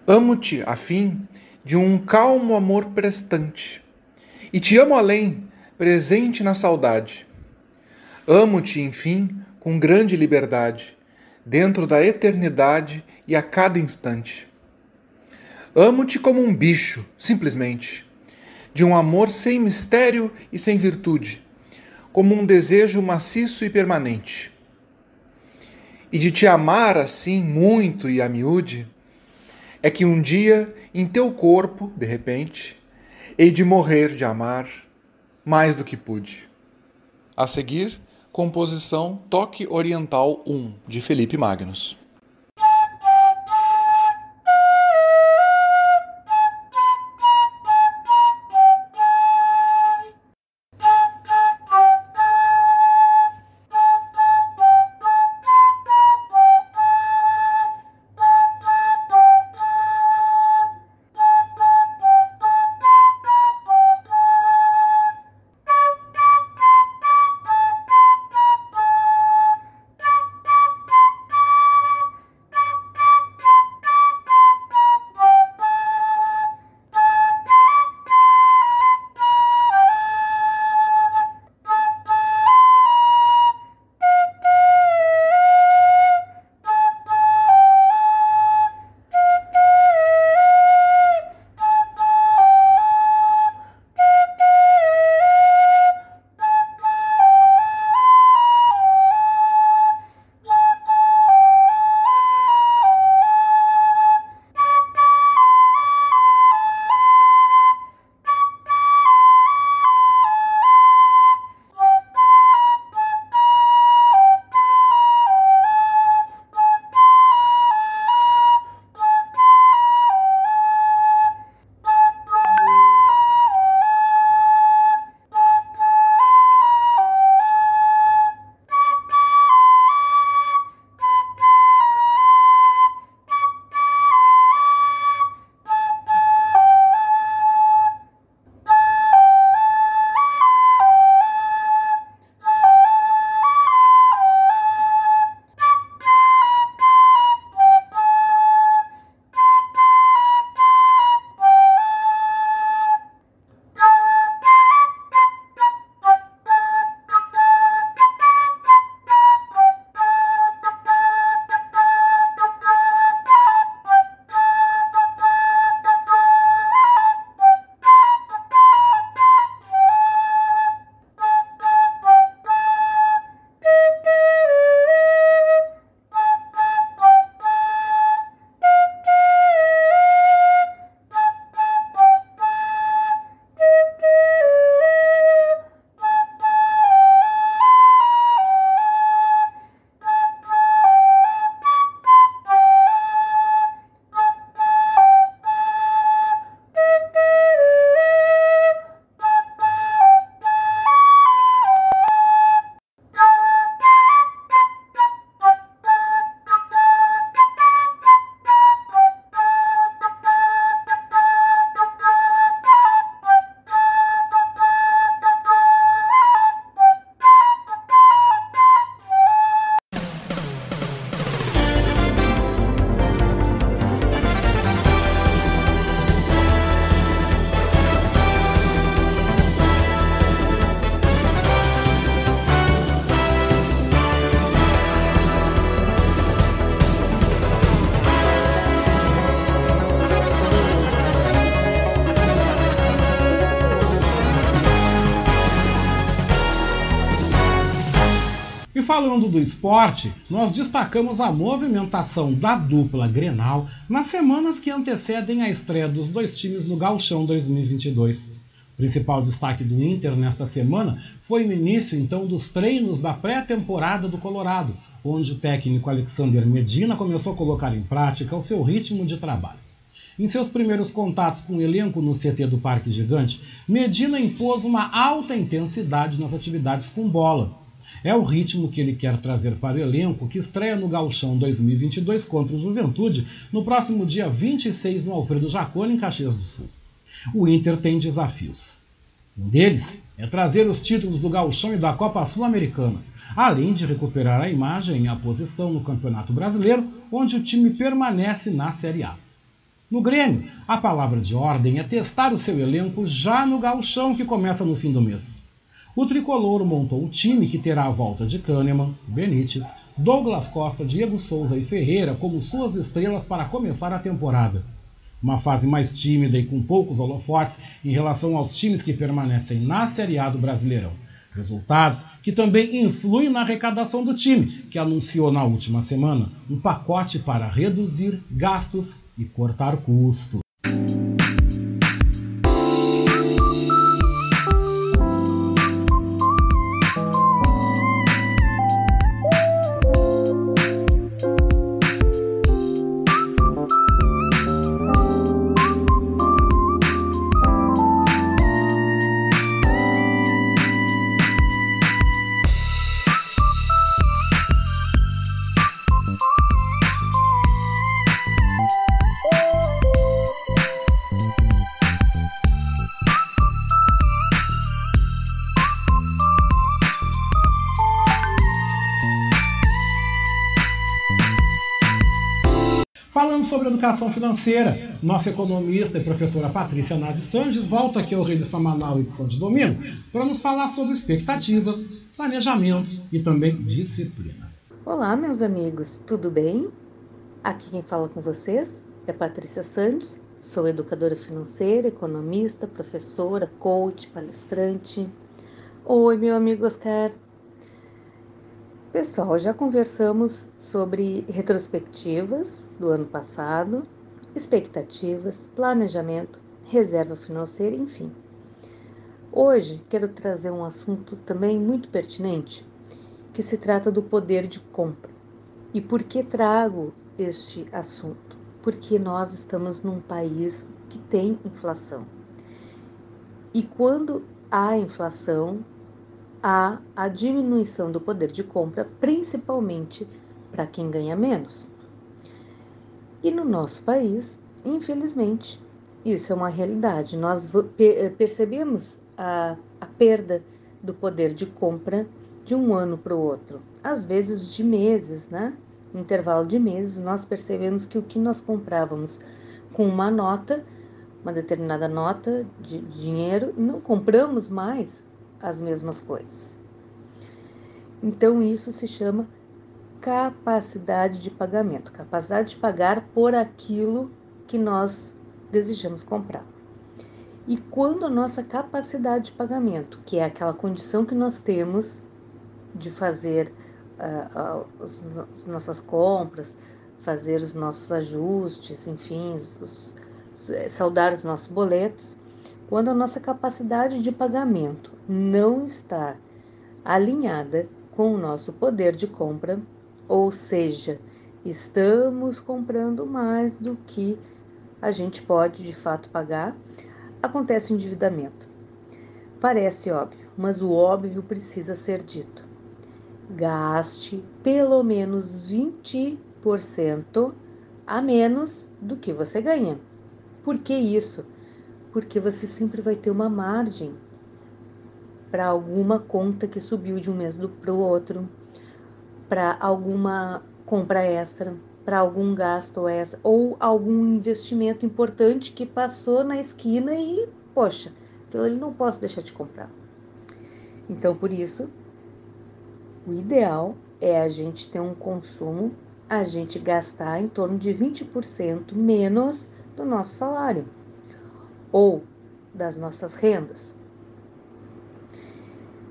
Amo-te a fim de um calmo amor prestante, e te amo além, presente na saudade. Amo-te, enfim, com grande liberdade, dentro da eternidade e a cada instante. Amo-te como um bicho, simplesmente, de um amor sem mistério e sem virtude, como um desejo maciço e permanente. E de te amar assim muito e a miúde, é que um dia, em teu corpo, de repente, hei de morrer de amar mais do que pude. A seguir, composição Toque Oriental 1, de Felipe Magnus. Falando do esporte, nós destacamos a movimentação da dupla Grenal nas semanas que antecedem a estreia dos dois times no Gauchão 2022. O principal destaque do Inter nesta semana foi o início então dos treinos da pré-temporada do Colorado, onde o técnico Alexander Medina começou a colocar em prática o seu ritmo de trabalho. Em seus primeiros contatos com o elenco no CT do Parque Gigante, Medina impôs uma alta intensidade nas atividades com bola, é o ritmo que ele quer trazer para o elenco que estreia no Gauchão 2022 contra o Juventude no próximo dia 26 no Alfredo Jaconi, em Caxias do Sul. O Inter tem desafios. Um deles é trazer os títulos do Gauchão e da Copa Sul-Americana, além de recuperar a imagem e a posição no Campeonato Brasileiro, onde o time permanece na Série A. No Grêmio, a palavra de ordem é testar o seu elenco já no Gauchão que começa no fim do mês. O tricolor montou o time que terá a volta de Kahneman, Benítez, Douglas Costa, Diego Souza e Ferreira como suas estrelas para começar a temporada. Uma fase mais tímida e com poucos holofotes em relação aos times que permanecem na Série A do Brasileirão. Resultados que também influem na arrecadação do time, que anunciou na última semana um pacote para reduzir gastos e cortar custos. Educação financeira, nossa economista e professora Patrícia Nazi Sanches volta aqui ao Revista Manaus edição de domingo para nos falar sobre expectativas, planejamento e também disciplina. Olá, meus amigos, tudo bem? Aqui quem fala com vocês é Patrícia Santos, sou educadora financeira, economista, professora, coach, palestrante. Oi, meu amigo Oscar. Pessoal, já conversamos sobre retrospectivas do ano passado, expectativas, planejamento, reserva financeira, enfim. Hoje quero trazer um assunto também muito pertinente, que se trata do poder de compra. E por que trago este assunto? Porque nós estamos num país que tem inflação. E quando há inflação, há a diminuição do poder de compra, principalmente para quem ganha menos. E no nosso país, infelizmente, isso é uma realidade. Nós percebemos a, a perda do poder de compra de um ano para o outro, às vezes de meses, né? No intervalo de meses, nós percebemos que o que nós comprávamos com uma nota, uma determinada nota de dinheiro, não compramos mais as mesmas coisas. Então, isso se chama capacidade de pagamento capacidade de pagar por aquilo que nós desejamos comprar. E quando a nossa capacidade de pagamento, que é aquela condição que nós temos de fazer uh, uh, os, as nossas compras, fazer os nossos ajustes, enfim, os, saldar os nossos boletos, quando a nossa capacidade de pagamento não está alinhada com o nosso poder de compra, ou seja, estamos comprando mais do que a gente pode de fato pagar, acontece o endividamento. Parece óbvio, mas o óbvio precisa ser dito. Gaste pelo menos 20% a menos do que você ganha. Por que isso? Porque você sempre vai ter uma margem para alguma conta que subiu de um mês para o outro, para alguma compra extra, para algum gasto extra ou algum investimento importante que passou na esquina e, poxa, aquilo ele não posso deixar de comprar. Então, por isso, o ideal é a gente ter um consumo, a gente gastar em torno de 20% menos do nosso salário ou das nossas rendas.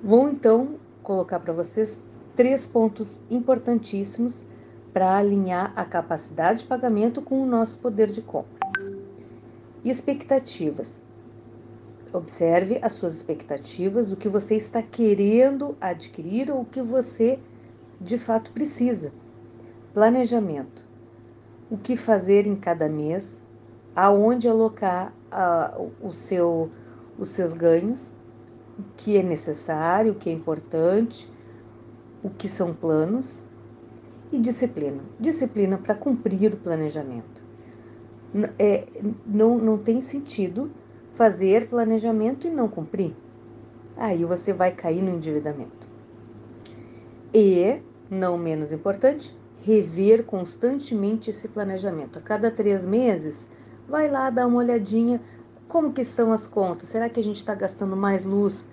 Vou então colocar para vocês três pontos importantíssimos para alinhar a capacidade de pagamento com o nosso poder de compra. Expectativas. Observe as suas expectativas, o que você está querendo adquirir ou o que você de fato precisa. Planejamento. O que fazer em cada mês, aonde alocar o seu, os seus ganhos, o que é necessário, o que é importante, o que são planos e disciplina. Disciplina para cumprir o planejamento. É, não, não tem sentido fazer planejamento e não cumprir. Aí você vai cair no endividamento. E, não menos importante, rever constantemente esse planejamento. A cada três meses, vai lá dar uma olhadinha como que são as contas. Será que a gente está gastando mais luz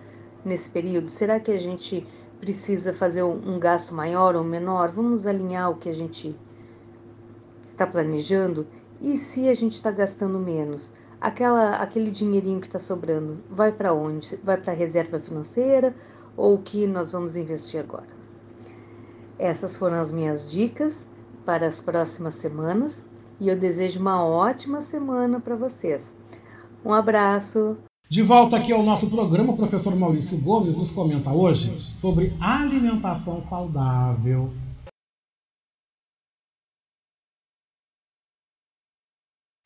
nesse período? Será que a gente precisa fazer um gasto maior ou menor? Vamos alinhar o que a gente está planejando. E se a gente está gastando menos? Aquela, aquele dinheirinho que está sobrando, vai para onde? Vai para a reserva financeira ou o que nós vamos investir agora? Essas foram as minhas dicas para as próximas semanas e eu desejo uma ótima semana para vocês. Um abraço. De volta aqui ao nosso programa, o professor Maurício Gomes nos comenta hoje sobre alimentação saudável.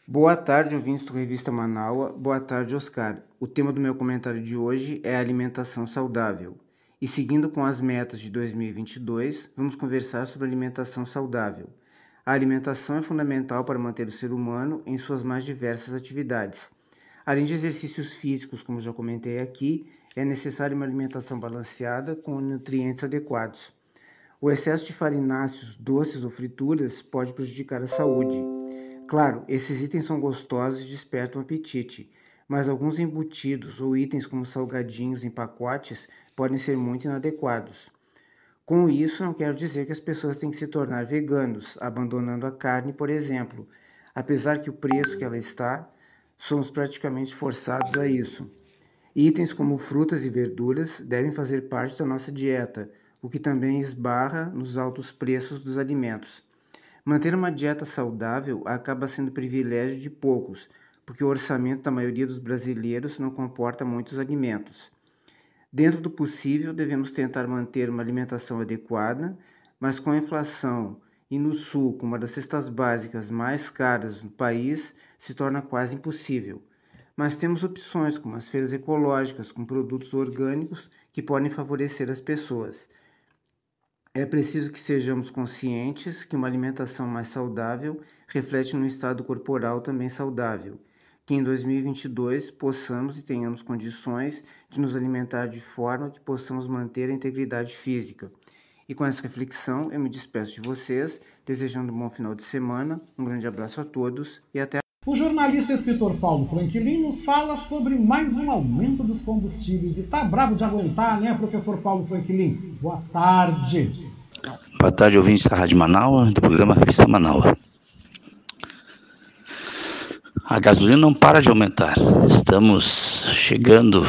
Boa tarde, ouvintes do Revista Manaua. Boa tarde, Oscar. O tema do meu comentário de hoje é alimentação saudável. E seguindo com as metas de 2022, vamos conversar sobre alimentação saudável. A alimentação é fundamental para manter o ser humano em suas mais diversas atividades. Além de exercícios físicos, como já comentei aqui, é necessária uma alimentação balanceada com nutrientes adequados. O excesso de farináceos, doces ou frituras pode prejudicar a saúde. Claro, esses itens são gostosos e despertam apetite, mas alguns embutidos ou itens como salgadinhos em pacotes podem ser muito inadequados. Com isso, não quero dizer que as pessoas têm que se tornar veganos, abandonando a carne, por exemplo, apesar que o preço que ela está, somos praticamente forçados a isso. Itens como frutas e verduras devem fazer parte da nossa dieta, o que também esbarra nos altos preços dos alimentos. Manter uma dieta saudável acaba sendo privilégio de poucos, porque o orçamento da maioria dos brasileiros não comporta muitos alimentos. Dentro do possível, devemos tentar manter uma alimentação adequada, mas com a inflação e no sul, com uma das cestas básicas mais caras do país, se torna quase impossível. Mas temos opções como as feiras ecológicas com produtos orgânicos que podem favorecer as pessoas. É preciso que sejamos conscientes que uma alimentação mais saudável reflete num estado corporal também saudável que em 2022 possamos e tenhamos condições de nos alimentar de forma que possamos manter a integridade física. E com essa reflexão, eu me despeço de vocês, desejando um bom final de semana, um grande abraço a todos e até o jornalista e escritor Paulo Franklin nos fala sobre mais um aumento dos combustíveis. E tá bravo de aguentar, né, professor Paulo Franklin? Boa tarde. Boa tarde, ouvintes da Rádio Manaus, do programa Revista Manaus. A gasolina não para de aumentar. Estamos chegando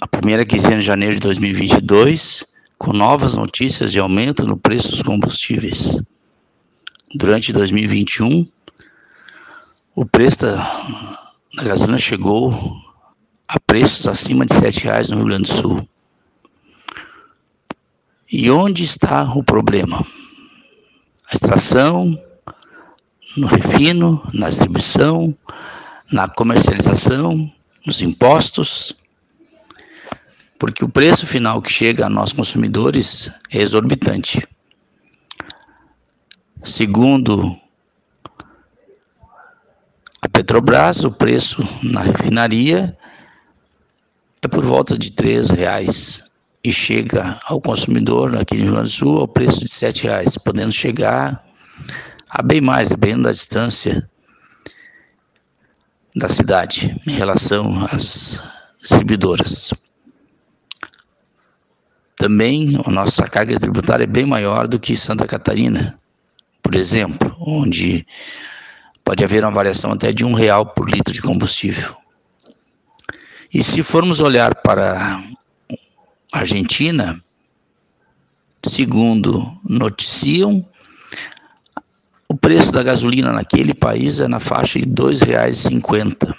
a primeira quinzena de janeiro de 2022 com novas notícias de aumento no preço dos combustíveis. Durante 2021, o preço da, gasolina chegou a preços acima de R$ reais no Rio Grande do Sul. E onde está o problema? A extração, no refino, na distribuição, na comercialização, nos impostos, porque o preço final que chega a nós consumidores é exorbitante. Segundo a Petrobras, o preço na refinaria é por volta de R$ reais e chega ao consumidor aqui no Rio Grande do Sul ao preço de R$ reais, podendo chegar a bem mais, dependendo da distância da cidade em relação às distribuidoras. Também a nossa carga tributária é bem maior do que Santa Catarina, por exemplo, onde pode haver uma variação até de um real por litro de combustível. E se formos olhar para a Argentina, segundo noticiam, o preço da gasolina naquele país é na faixa de R$ 2,50.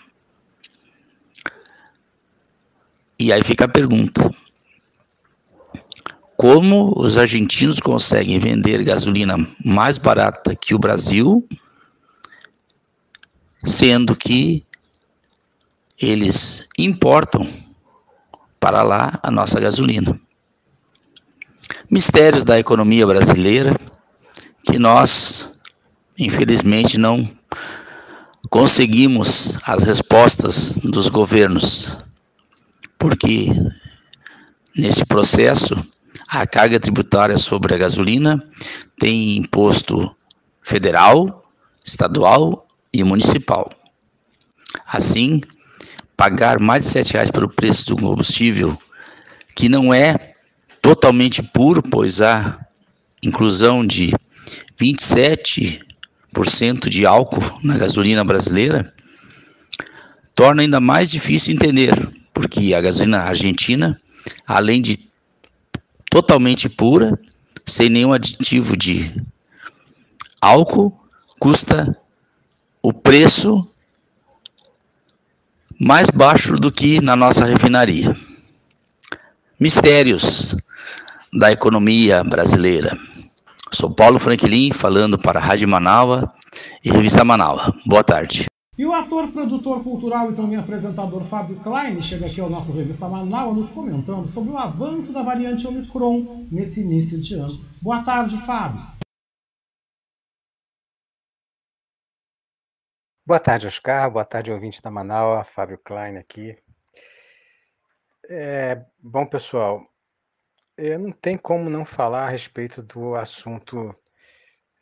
E aí fica a pergunta: como os argentinos conseguem vender gasolina mais barata que o Brasil, sendo que eles importam para lá a nossa gasolina? Mistérios da economia brasileira que nós infelizmente não conseguimos as respostas dos governos, porque nesse processo a carga tributária sobre a gasolina tem imposto federal, estadual e municipal. Assim, pagar mais de R$ reais pelo preço do combustível, que não é totalmente puro, pois há inclusão de 27 de álcool na gasolina brasileira, torna ainda mais difícil entender, porque a gasolina argentina, além de totalmente pura, sem nenhum aditivo de álcool, custa o preço mais baixo do que na nossa refinaria. Mistérios da economia brasileira. Sou Paulo Franklin, falando para a Rádio Manaua e Revista Manaua. Boa tarde. E o ator, produtor cultural e também apresentador Fábio Klein chega aqui ao nosso Revista Manaua nos comentando sobre o avanço da variante Omicron nesse início de ano. Boa tarde, Fábio. Boa tarde, Oscar. Boa tarde, ouvinte da Manaus. Fábio Klein aqui. É, bom, pessoal, é, não tem como não falar a respeito do assunto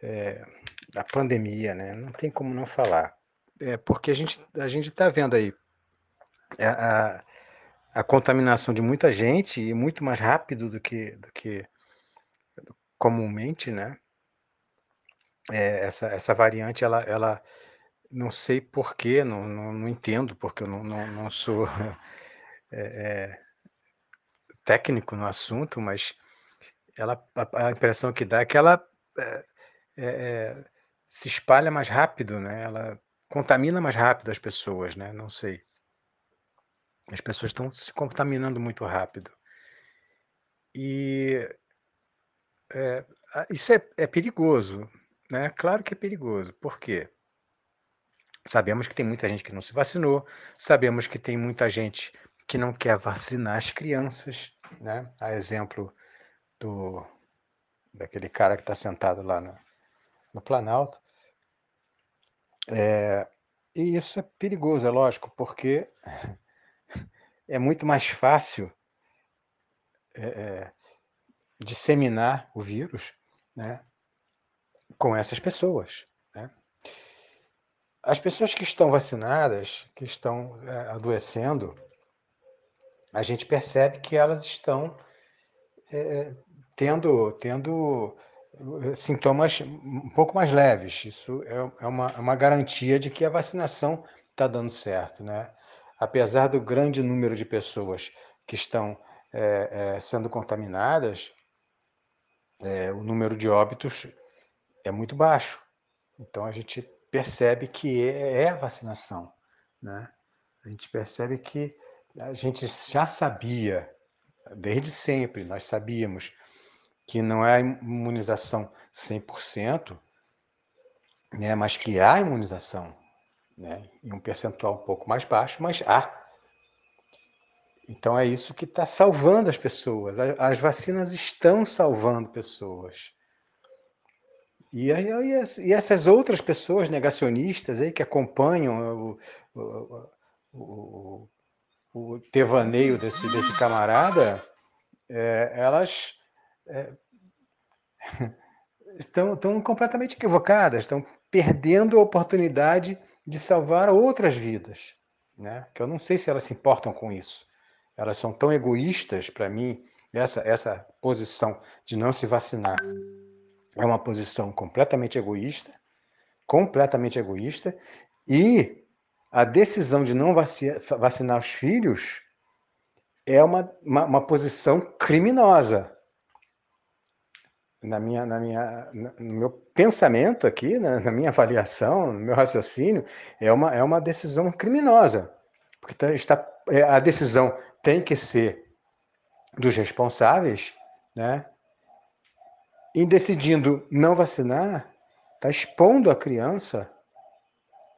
é, da pandemia, né? Não tem como não falar. É porque a gente a gente está vendo aí é, a, a contaminação de muita gente e muito mais rápido do que do que comumente, né? É, essa, essa variante, ela, ela não sei porquê, não, não, não entendo, porque eu não, não, não sou é, é, técnico no assunto, mas ela, a, impressão que dá é que ela é, é, se espalha mais rápido, né? Ela contamina mais rápido as pessoas, né? Não sei. As pessoas estão se contaminando muito rápido. E é, isso é, é, perigoso, né? Claro que é perigoso. Por quê? Sabemos que tem muita gente que não se vacinou, sabemos que tem muita gente que não quer vacinar as crianças, né? A exemplo do daquele cara que está sentado lá no, no Planalto. É, e isso é perigoso, é lógico, porque é muito mais fácil é, é, disseminar o vírus né, com essas pessoas. Né? As pessoas que estão vacinadas, que estão é, adoecendo, a gente percebe que elas estão é, tendo, tendo eh, sintomas um pouco mais leves. Isso é, é uma, é uma garantia de que a vacinação está dando certo, né? Apesar do grande número de pessoas que estão é, é, sendo contaminadas, é, o número de óbitos é muito baixo. Então a gente percebe que é, é a vacinação, né? A gente percebe que a gente já sabia desde sempre, nós sabíamos que não é a imunização 100%, né, mas que há imunização, né, em um percentual um pouco mais baixo, mas há. Então é isso que está salvando as pessoas. As vacinas estão salvando pessoas. E, e essas outras pessoas negacionistas aí que acompanham o, o, o, o devaneio desse, desse camarada, é, elas é, estão, estão completamente equivocadas, estão perdendo a oportunidade de salvar outras vidas. Né? Que eu não sei se elas se importam com isso. Elas são tão egoístas para mim. Essa, essa posição de não se vacinar é uma posição completamente egoísta, completamente egoísta, e a decisão de não vacinar os filhos é uma, uma, uma posição criminosa na minha, na minha, no meu pensamento aqui, na, na, minha avaliação, no meu raciocínio, é uma, é uma decisão criminosa. Porque tá, está, é, a decisão tem que ser dos responsáveis, né? Em decidindo não vacinar, está expondo a criança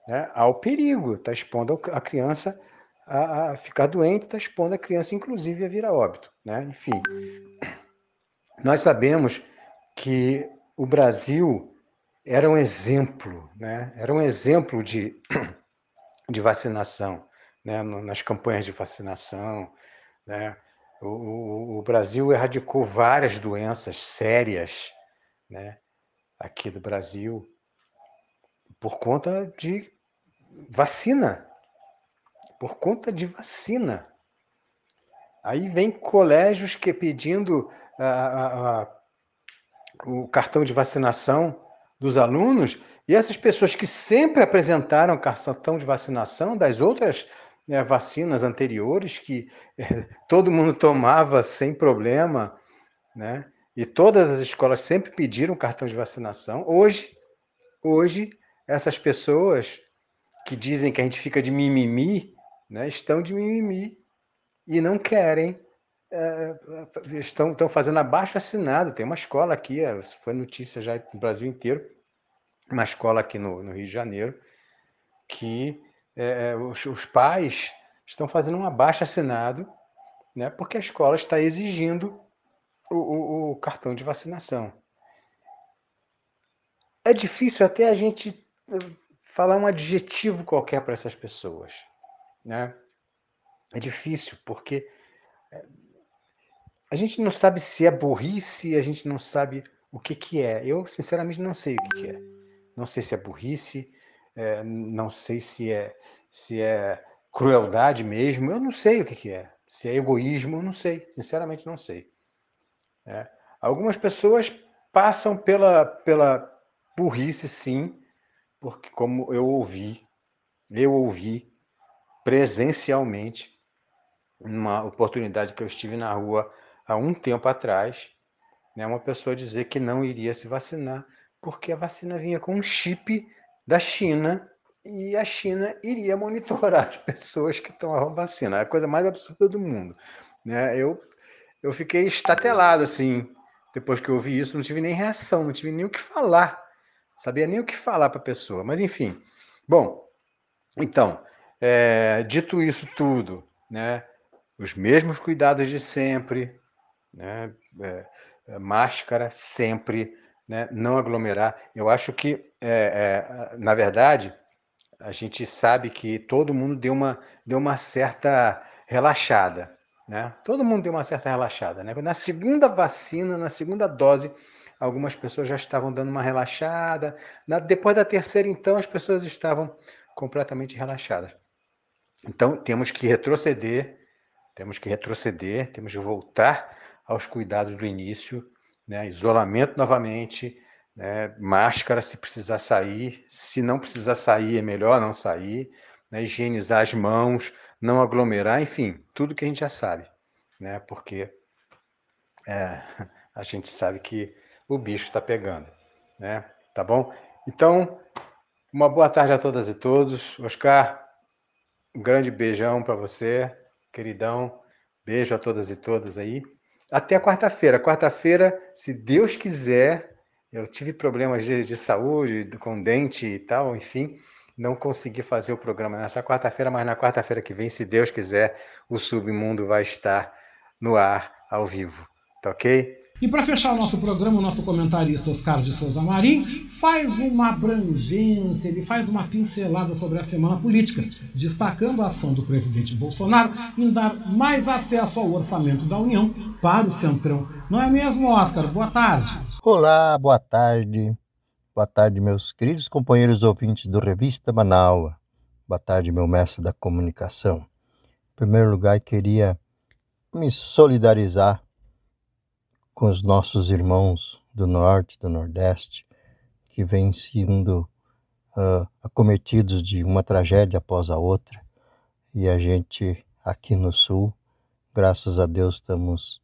né, ao perigo, está expondo a criança a, a ficar doente, está expondo a criança, inclusive, a vir a óbito. Né? Enfim, nós sabemos que o Brasil era um exemplo, né? era um exemplo de, de vacinação, né? nas campanhas de vacinação. Né? O, o, Brasil erradicou várias doenças sérias né? aqui do Brasil por conta de vacina. Por conta de vacina. Aí vem colégios que pedindo a, a o cartão de vacinação dos alunos e essas pessoas que sempre apresentaram cartão de vacinação das outras né, vacinas anteriores que eh, todo mundo tomava sem problema, né? E todas as escolas sempre pediram cartão de vacinação. Hoje, hoje essas pessoas que dizem que a gente fica de mimimi, né, estão de mimimi e não querem é, estão, estão fazendo abaixo assinado. Tem uma escola aqui, é, foi notícia já no Brasil inteiro, uma escola aqui no, no Rio de Janeiro, que é, os, os, pais estão fazendo um abaixo assinado, né, porque a escola está exigindo o, o, o cartão de vacinação. É difícil até a gente eh, falar um adjetivo qualquer para essas pessoas, né? É difícil porque a gente não sabe se é burrice, a gente não sabe o que, que é. Eu, sinceramente, não sei o que, que é. não sei se é burrice, é, não sei se é, se é crueldade mesmo, eu não sei o que, que é. Se é egoísmo, eu não sei, sinceramente não sei. É. Algumas pessoas passam pela, pela burrice, sim, porque como eu ouvi, eu ouvi presencialmente uma oportunidade que eu estive na rua há um tempo atrás, né, uma pessoa dizer que não iria se vacinar porque a vacina vinha com um chip da China e a China iria monitorar as pessoas que tomavam vacina. É a coisa mais absurda do mundo. Né? Eu, eu fiquei estatelado assim, depois que eu ouvi isso, não tive nem reação, não tive nem o que falar. Sabia nem o que falar para a pessoa. Mas enfim. Bom, então, é, dito isso tudo, né, os mesmos cuidados de sempre, né, é, máscara sempre, né, não aglomerar. Eu acho que, é, na verdade, a gente sabe que todo mundo deu uma, deu uma certa relaxada. Né? Todo mundo deu uma certa relaxada. Né? Na segunda vacina, na segunda dose, algumas pessoas já estavam dando uma relaxada. Na, depois da terceira, então, as pessoas estavam completamente relaxadas. Então, temos que retroceder, temos que retroceder, temos que voltar aos cuidados do início, né? isolamento novamente, né? máscara se precisar sair, se não precisar sair é melhor não sair, né? higienizar as mãos, não aglomerar, enfim, tudo que a gente já sabe, né? porque é, a gente sabe que o bicho está pegando, né? Tá bom? Então, uma boa tarde a todas e todos. Oscar, um grande beijão para você, queridão. Beijo a todas e todas aí. Até quarta-feira. Quarta-feira, se Deus quiser, eu tive problemas de, de saúde, com dente e tal, enfim, não consegui fazer o programa nessa quarta-feira, mas na quarta-feira que vem, se Deus quiser, o Submundo vai estar no ar ao vivo. Tá ok? E para fechar o nosso programa, o nosso comentarista Oscar de Souza Marim faz uma abrangência, ele faz uma pincelada sobre a semana política, destacando a ação do presidente Bolsonaro em dar mais acesso ao orçamento da União para o Centrão. Não é mesmo, Oscar? Boa tarde. Olá, boa tarde. Boa tarde, meus queridos companheiros ouvintes do Revista Manaua. Boa tarde, meu mestre da comunicação. Em primeiro lugar, queria me solidarizar com os nossos irmãos do Norte, do Nordeste, que vêm sendo uh, acometidos de uma tragédia após a outra. E a gente aqui no Sul, graças a Deus, estamos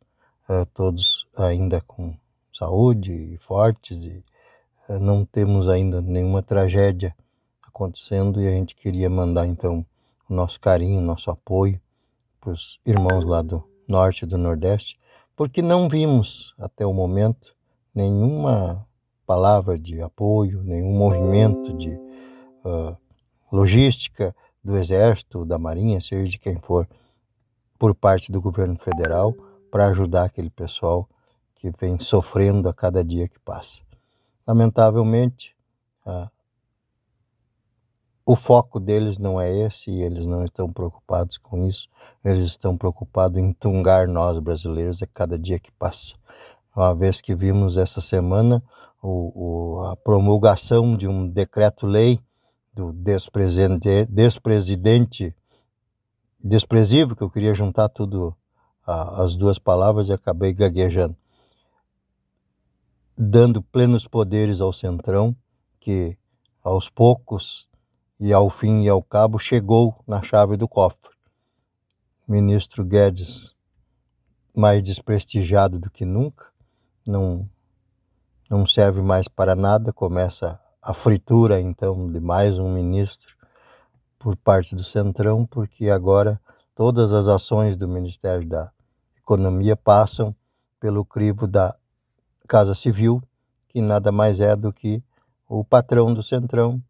uh, todos ainda com saúde e fortes e uh, não temos ainda nenhuma tragédia acontecendo e a gente queria mandar então o nosso carinho, nosso apoio para os irmãos lá do Norte e do Nordeste porque não vimos até o momento nenhuma palavra de apoio, nenhum movimento de uh, logística do Exército, da Marinha, seja de quem for, por parte do governo federal para ajudar aquele pessoal que vem sofrendo a cada dia que passa. Lamentavelmente, uh, o foco deles não é esse e eles não estão preocupados com isso. Eles estão preocupados em tungar nós brasileiros a cada dia que passa. Uma vez que vimos essa semana o, o, a promulgação de um decreto-lei do despresidente, despresidente desprezível, que eu queria juntar tudo a, as duas palavras e acabei gaguejando, dando plenos poderes ao Centrão, que aos poucos e ao fim e ao cabo chegou na chave do cofre. ministro Guedes, mais desprestigiado do que nunca, não, não serve mais para nada, começa a fritura então de mais um ministro por parte do Centrão, porque agora todas as ações do Ministério da Economia passam pelo crivo da Casa Civil, que nada mais é do que o patrão do Centrão,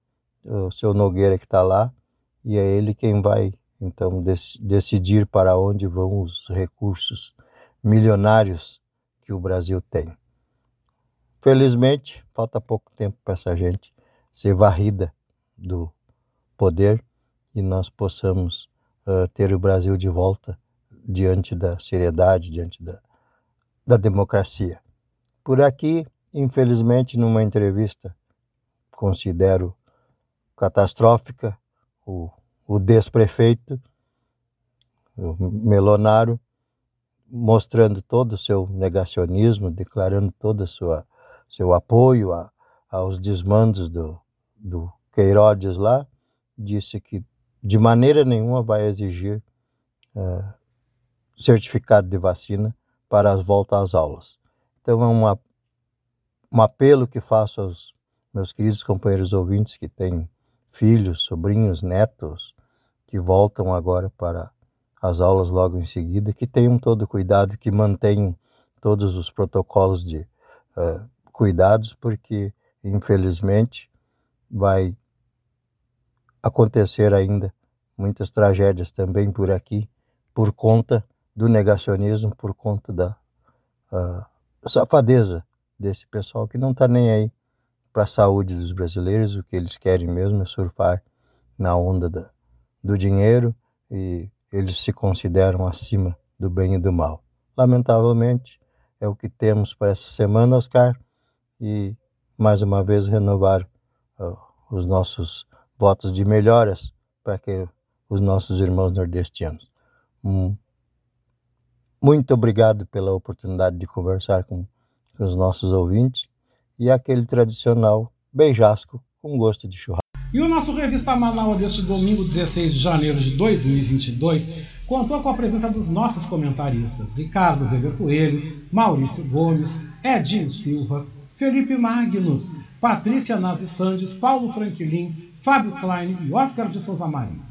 o seu Nogueira que está lá, e é ele quem vai então dec decidir para onde vão os recursos milionários que o Brasil tem. Felizmente, falta pouco tempo para essa gente ser varrida do poder e nós possamos uh, ter o Brasil de volta diante da seriedade, diante da, da democracia. Por aqui, infelizmente, numa entrevista considero catastrófica, o, o desprefeito, o Melonário, mostrando todo o seu negacionismo, declarando todo o seu apoio a, aos desmandos do, do Queirodes lá, disse que de maneira nenhuma vai exigir uh, certificado de vacina para as voltas às aulas. Então é uma, um apelo que faço aos meus queridos companheiros ouvintes que têm filhos, sobrinhos, netos, que voltam agora para as aulas logo em seguida, que tenham todo o cuidado, que mantenham todos os protocolos de uh, cuidados, porque infelizmente vai acontecer ainda muitas tragédias também por aqui, por conta do negacionismo, por conta da uh, safadeza desse pessoal que não está nem aí para a saúde dos brasileiros, o que eles querem mesmo é surfar na onda da, do dinheiro e eles se consideram acima do bem e do mal. Lamentavelmente, é o que temos para essa semana, Oscar, e mais uma vez renovar uh, os nossos votos de melhoras para que os nossos irmãos nordestinos. Um, muito obrigado pela oportunidade de conversar com, com os nossos ouvintes e aquele tradicional beijasco com gosto de churrasco. E o nosso Revista Manaus deste domingo 16 de janeiro de 2022 contou com a presença dos nossos comentaristas Ricardo Weber Coelho, Maurício Gomes, Edinho Silva, Felipe Magnus, Patrícia Nazi Sandes, Paulo Franklin, Fábio Klein e Oscar de Souza Marinho.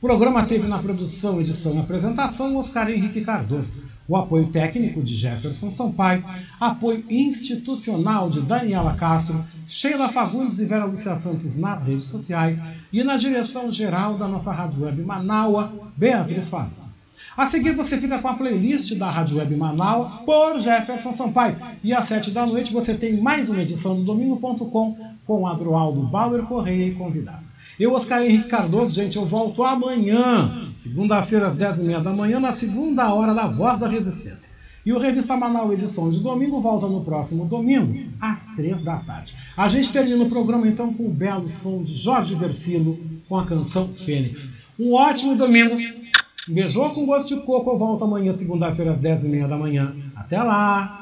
O programa teve na produção, edição e apresentação Oscar Henrique Cardoso, o apoio técnico de Jefferson Sampaio, apoio institucional de Daniela Castro, Sheila Fagundes e Vera Lúcia Santos nas redes sociais e na direção geral da nossa Rádio Web Manaua, Beatriz Fazes. A seguir você fica com a playlist da Rádio Web Manaus por Jefferson Sampaio. E às sete da noite você tem mais uma edição do Domingo.com com Adroaldo Bauer Correia e convidados. Eu, Oscar Henrique Cardoso, gente, eu volto amanhã, segunda-feira, às 10h30 da manhã, na segunda hora da Voz da Resistência. E o Revista Manaus edição de domingo volta no próximo domingo, às 3 da tarde. A gente termina o programa então com o belo som de Jorge Versilo com a canção Fênix. Um ótimo domingo. Beijou com gosto de coco. Eu volto amanhã, segunda-feira, às 10h30 da manhã. Até lá!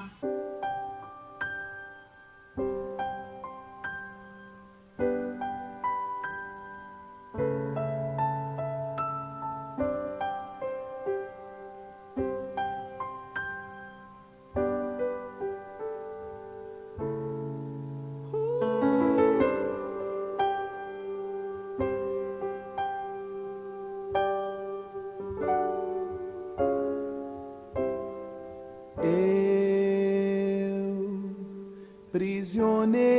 morning.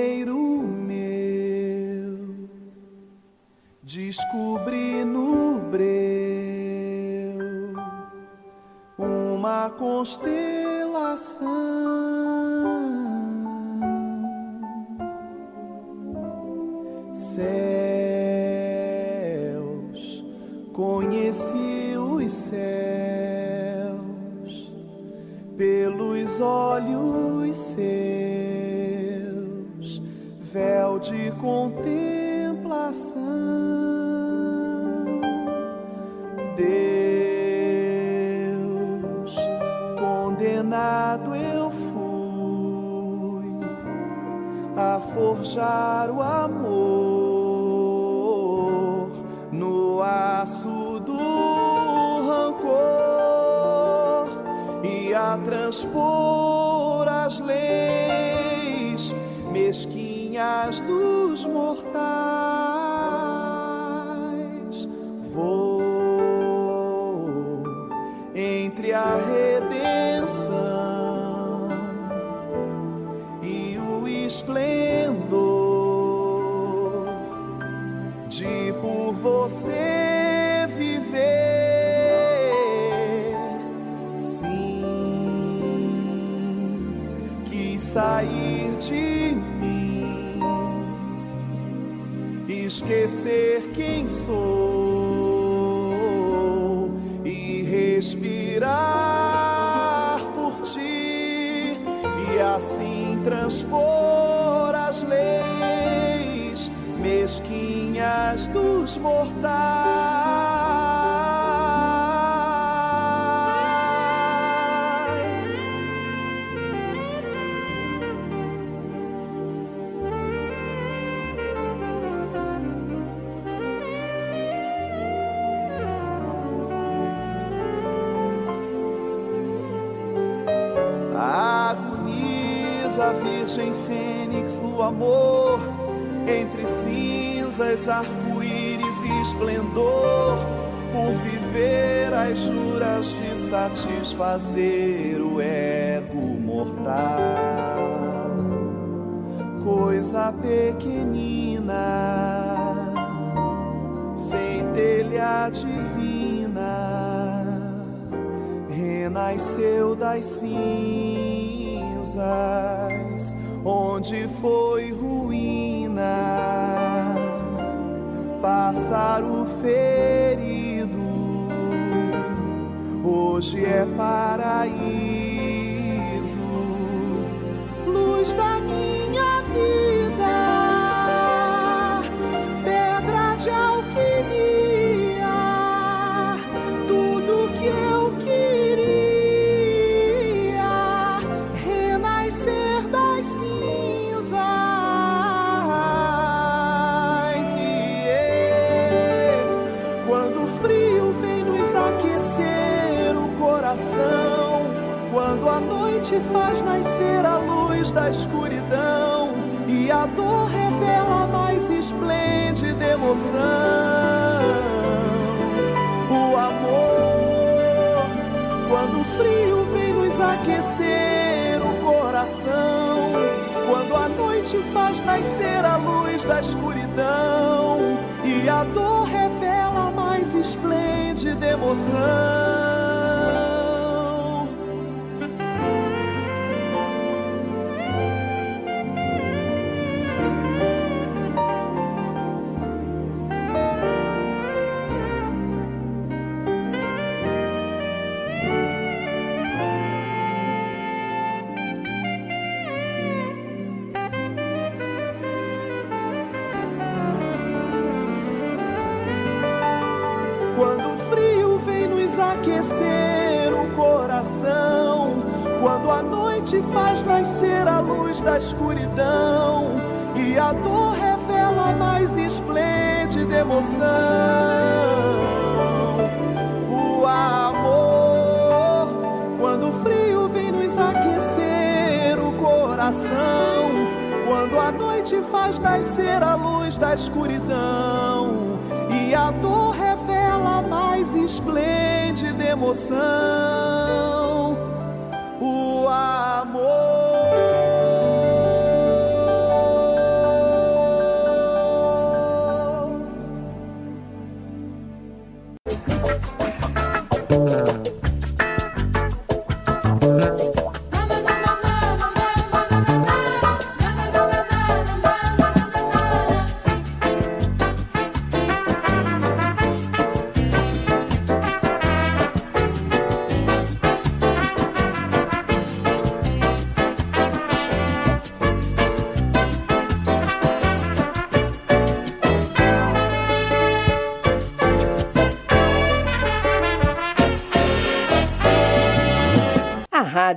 Véu de contemplação. Deus, condenado eu fui a forjar o amor dos mortais. Vou entre a redenção e o esplendor de por você sou e respirar por ti e assim transpor as leis mesquinhas dos mortais. Amor, entre cinzas, arco-íris e esplendor, por viver as juras de satisfazer o ego mortal. Coisa pequenina, sem telha divina renasceu das cinzas, onde foi ruína, pássaro ferido, hoje é paraíso, coração quando a noite faz nascer a luz da escuridão e a dor revela a mais esplêndida emoção o amor. Quando o frio vem nos aquecer o coração, quando a noite faz nascer a luz da escuridão e a dor revela a mais esplêndida emoção.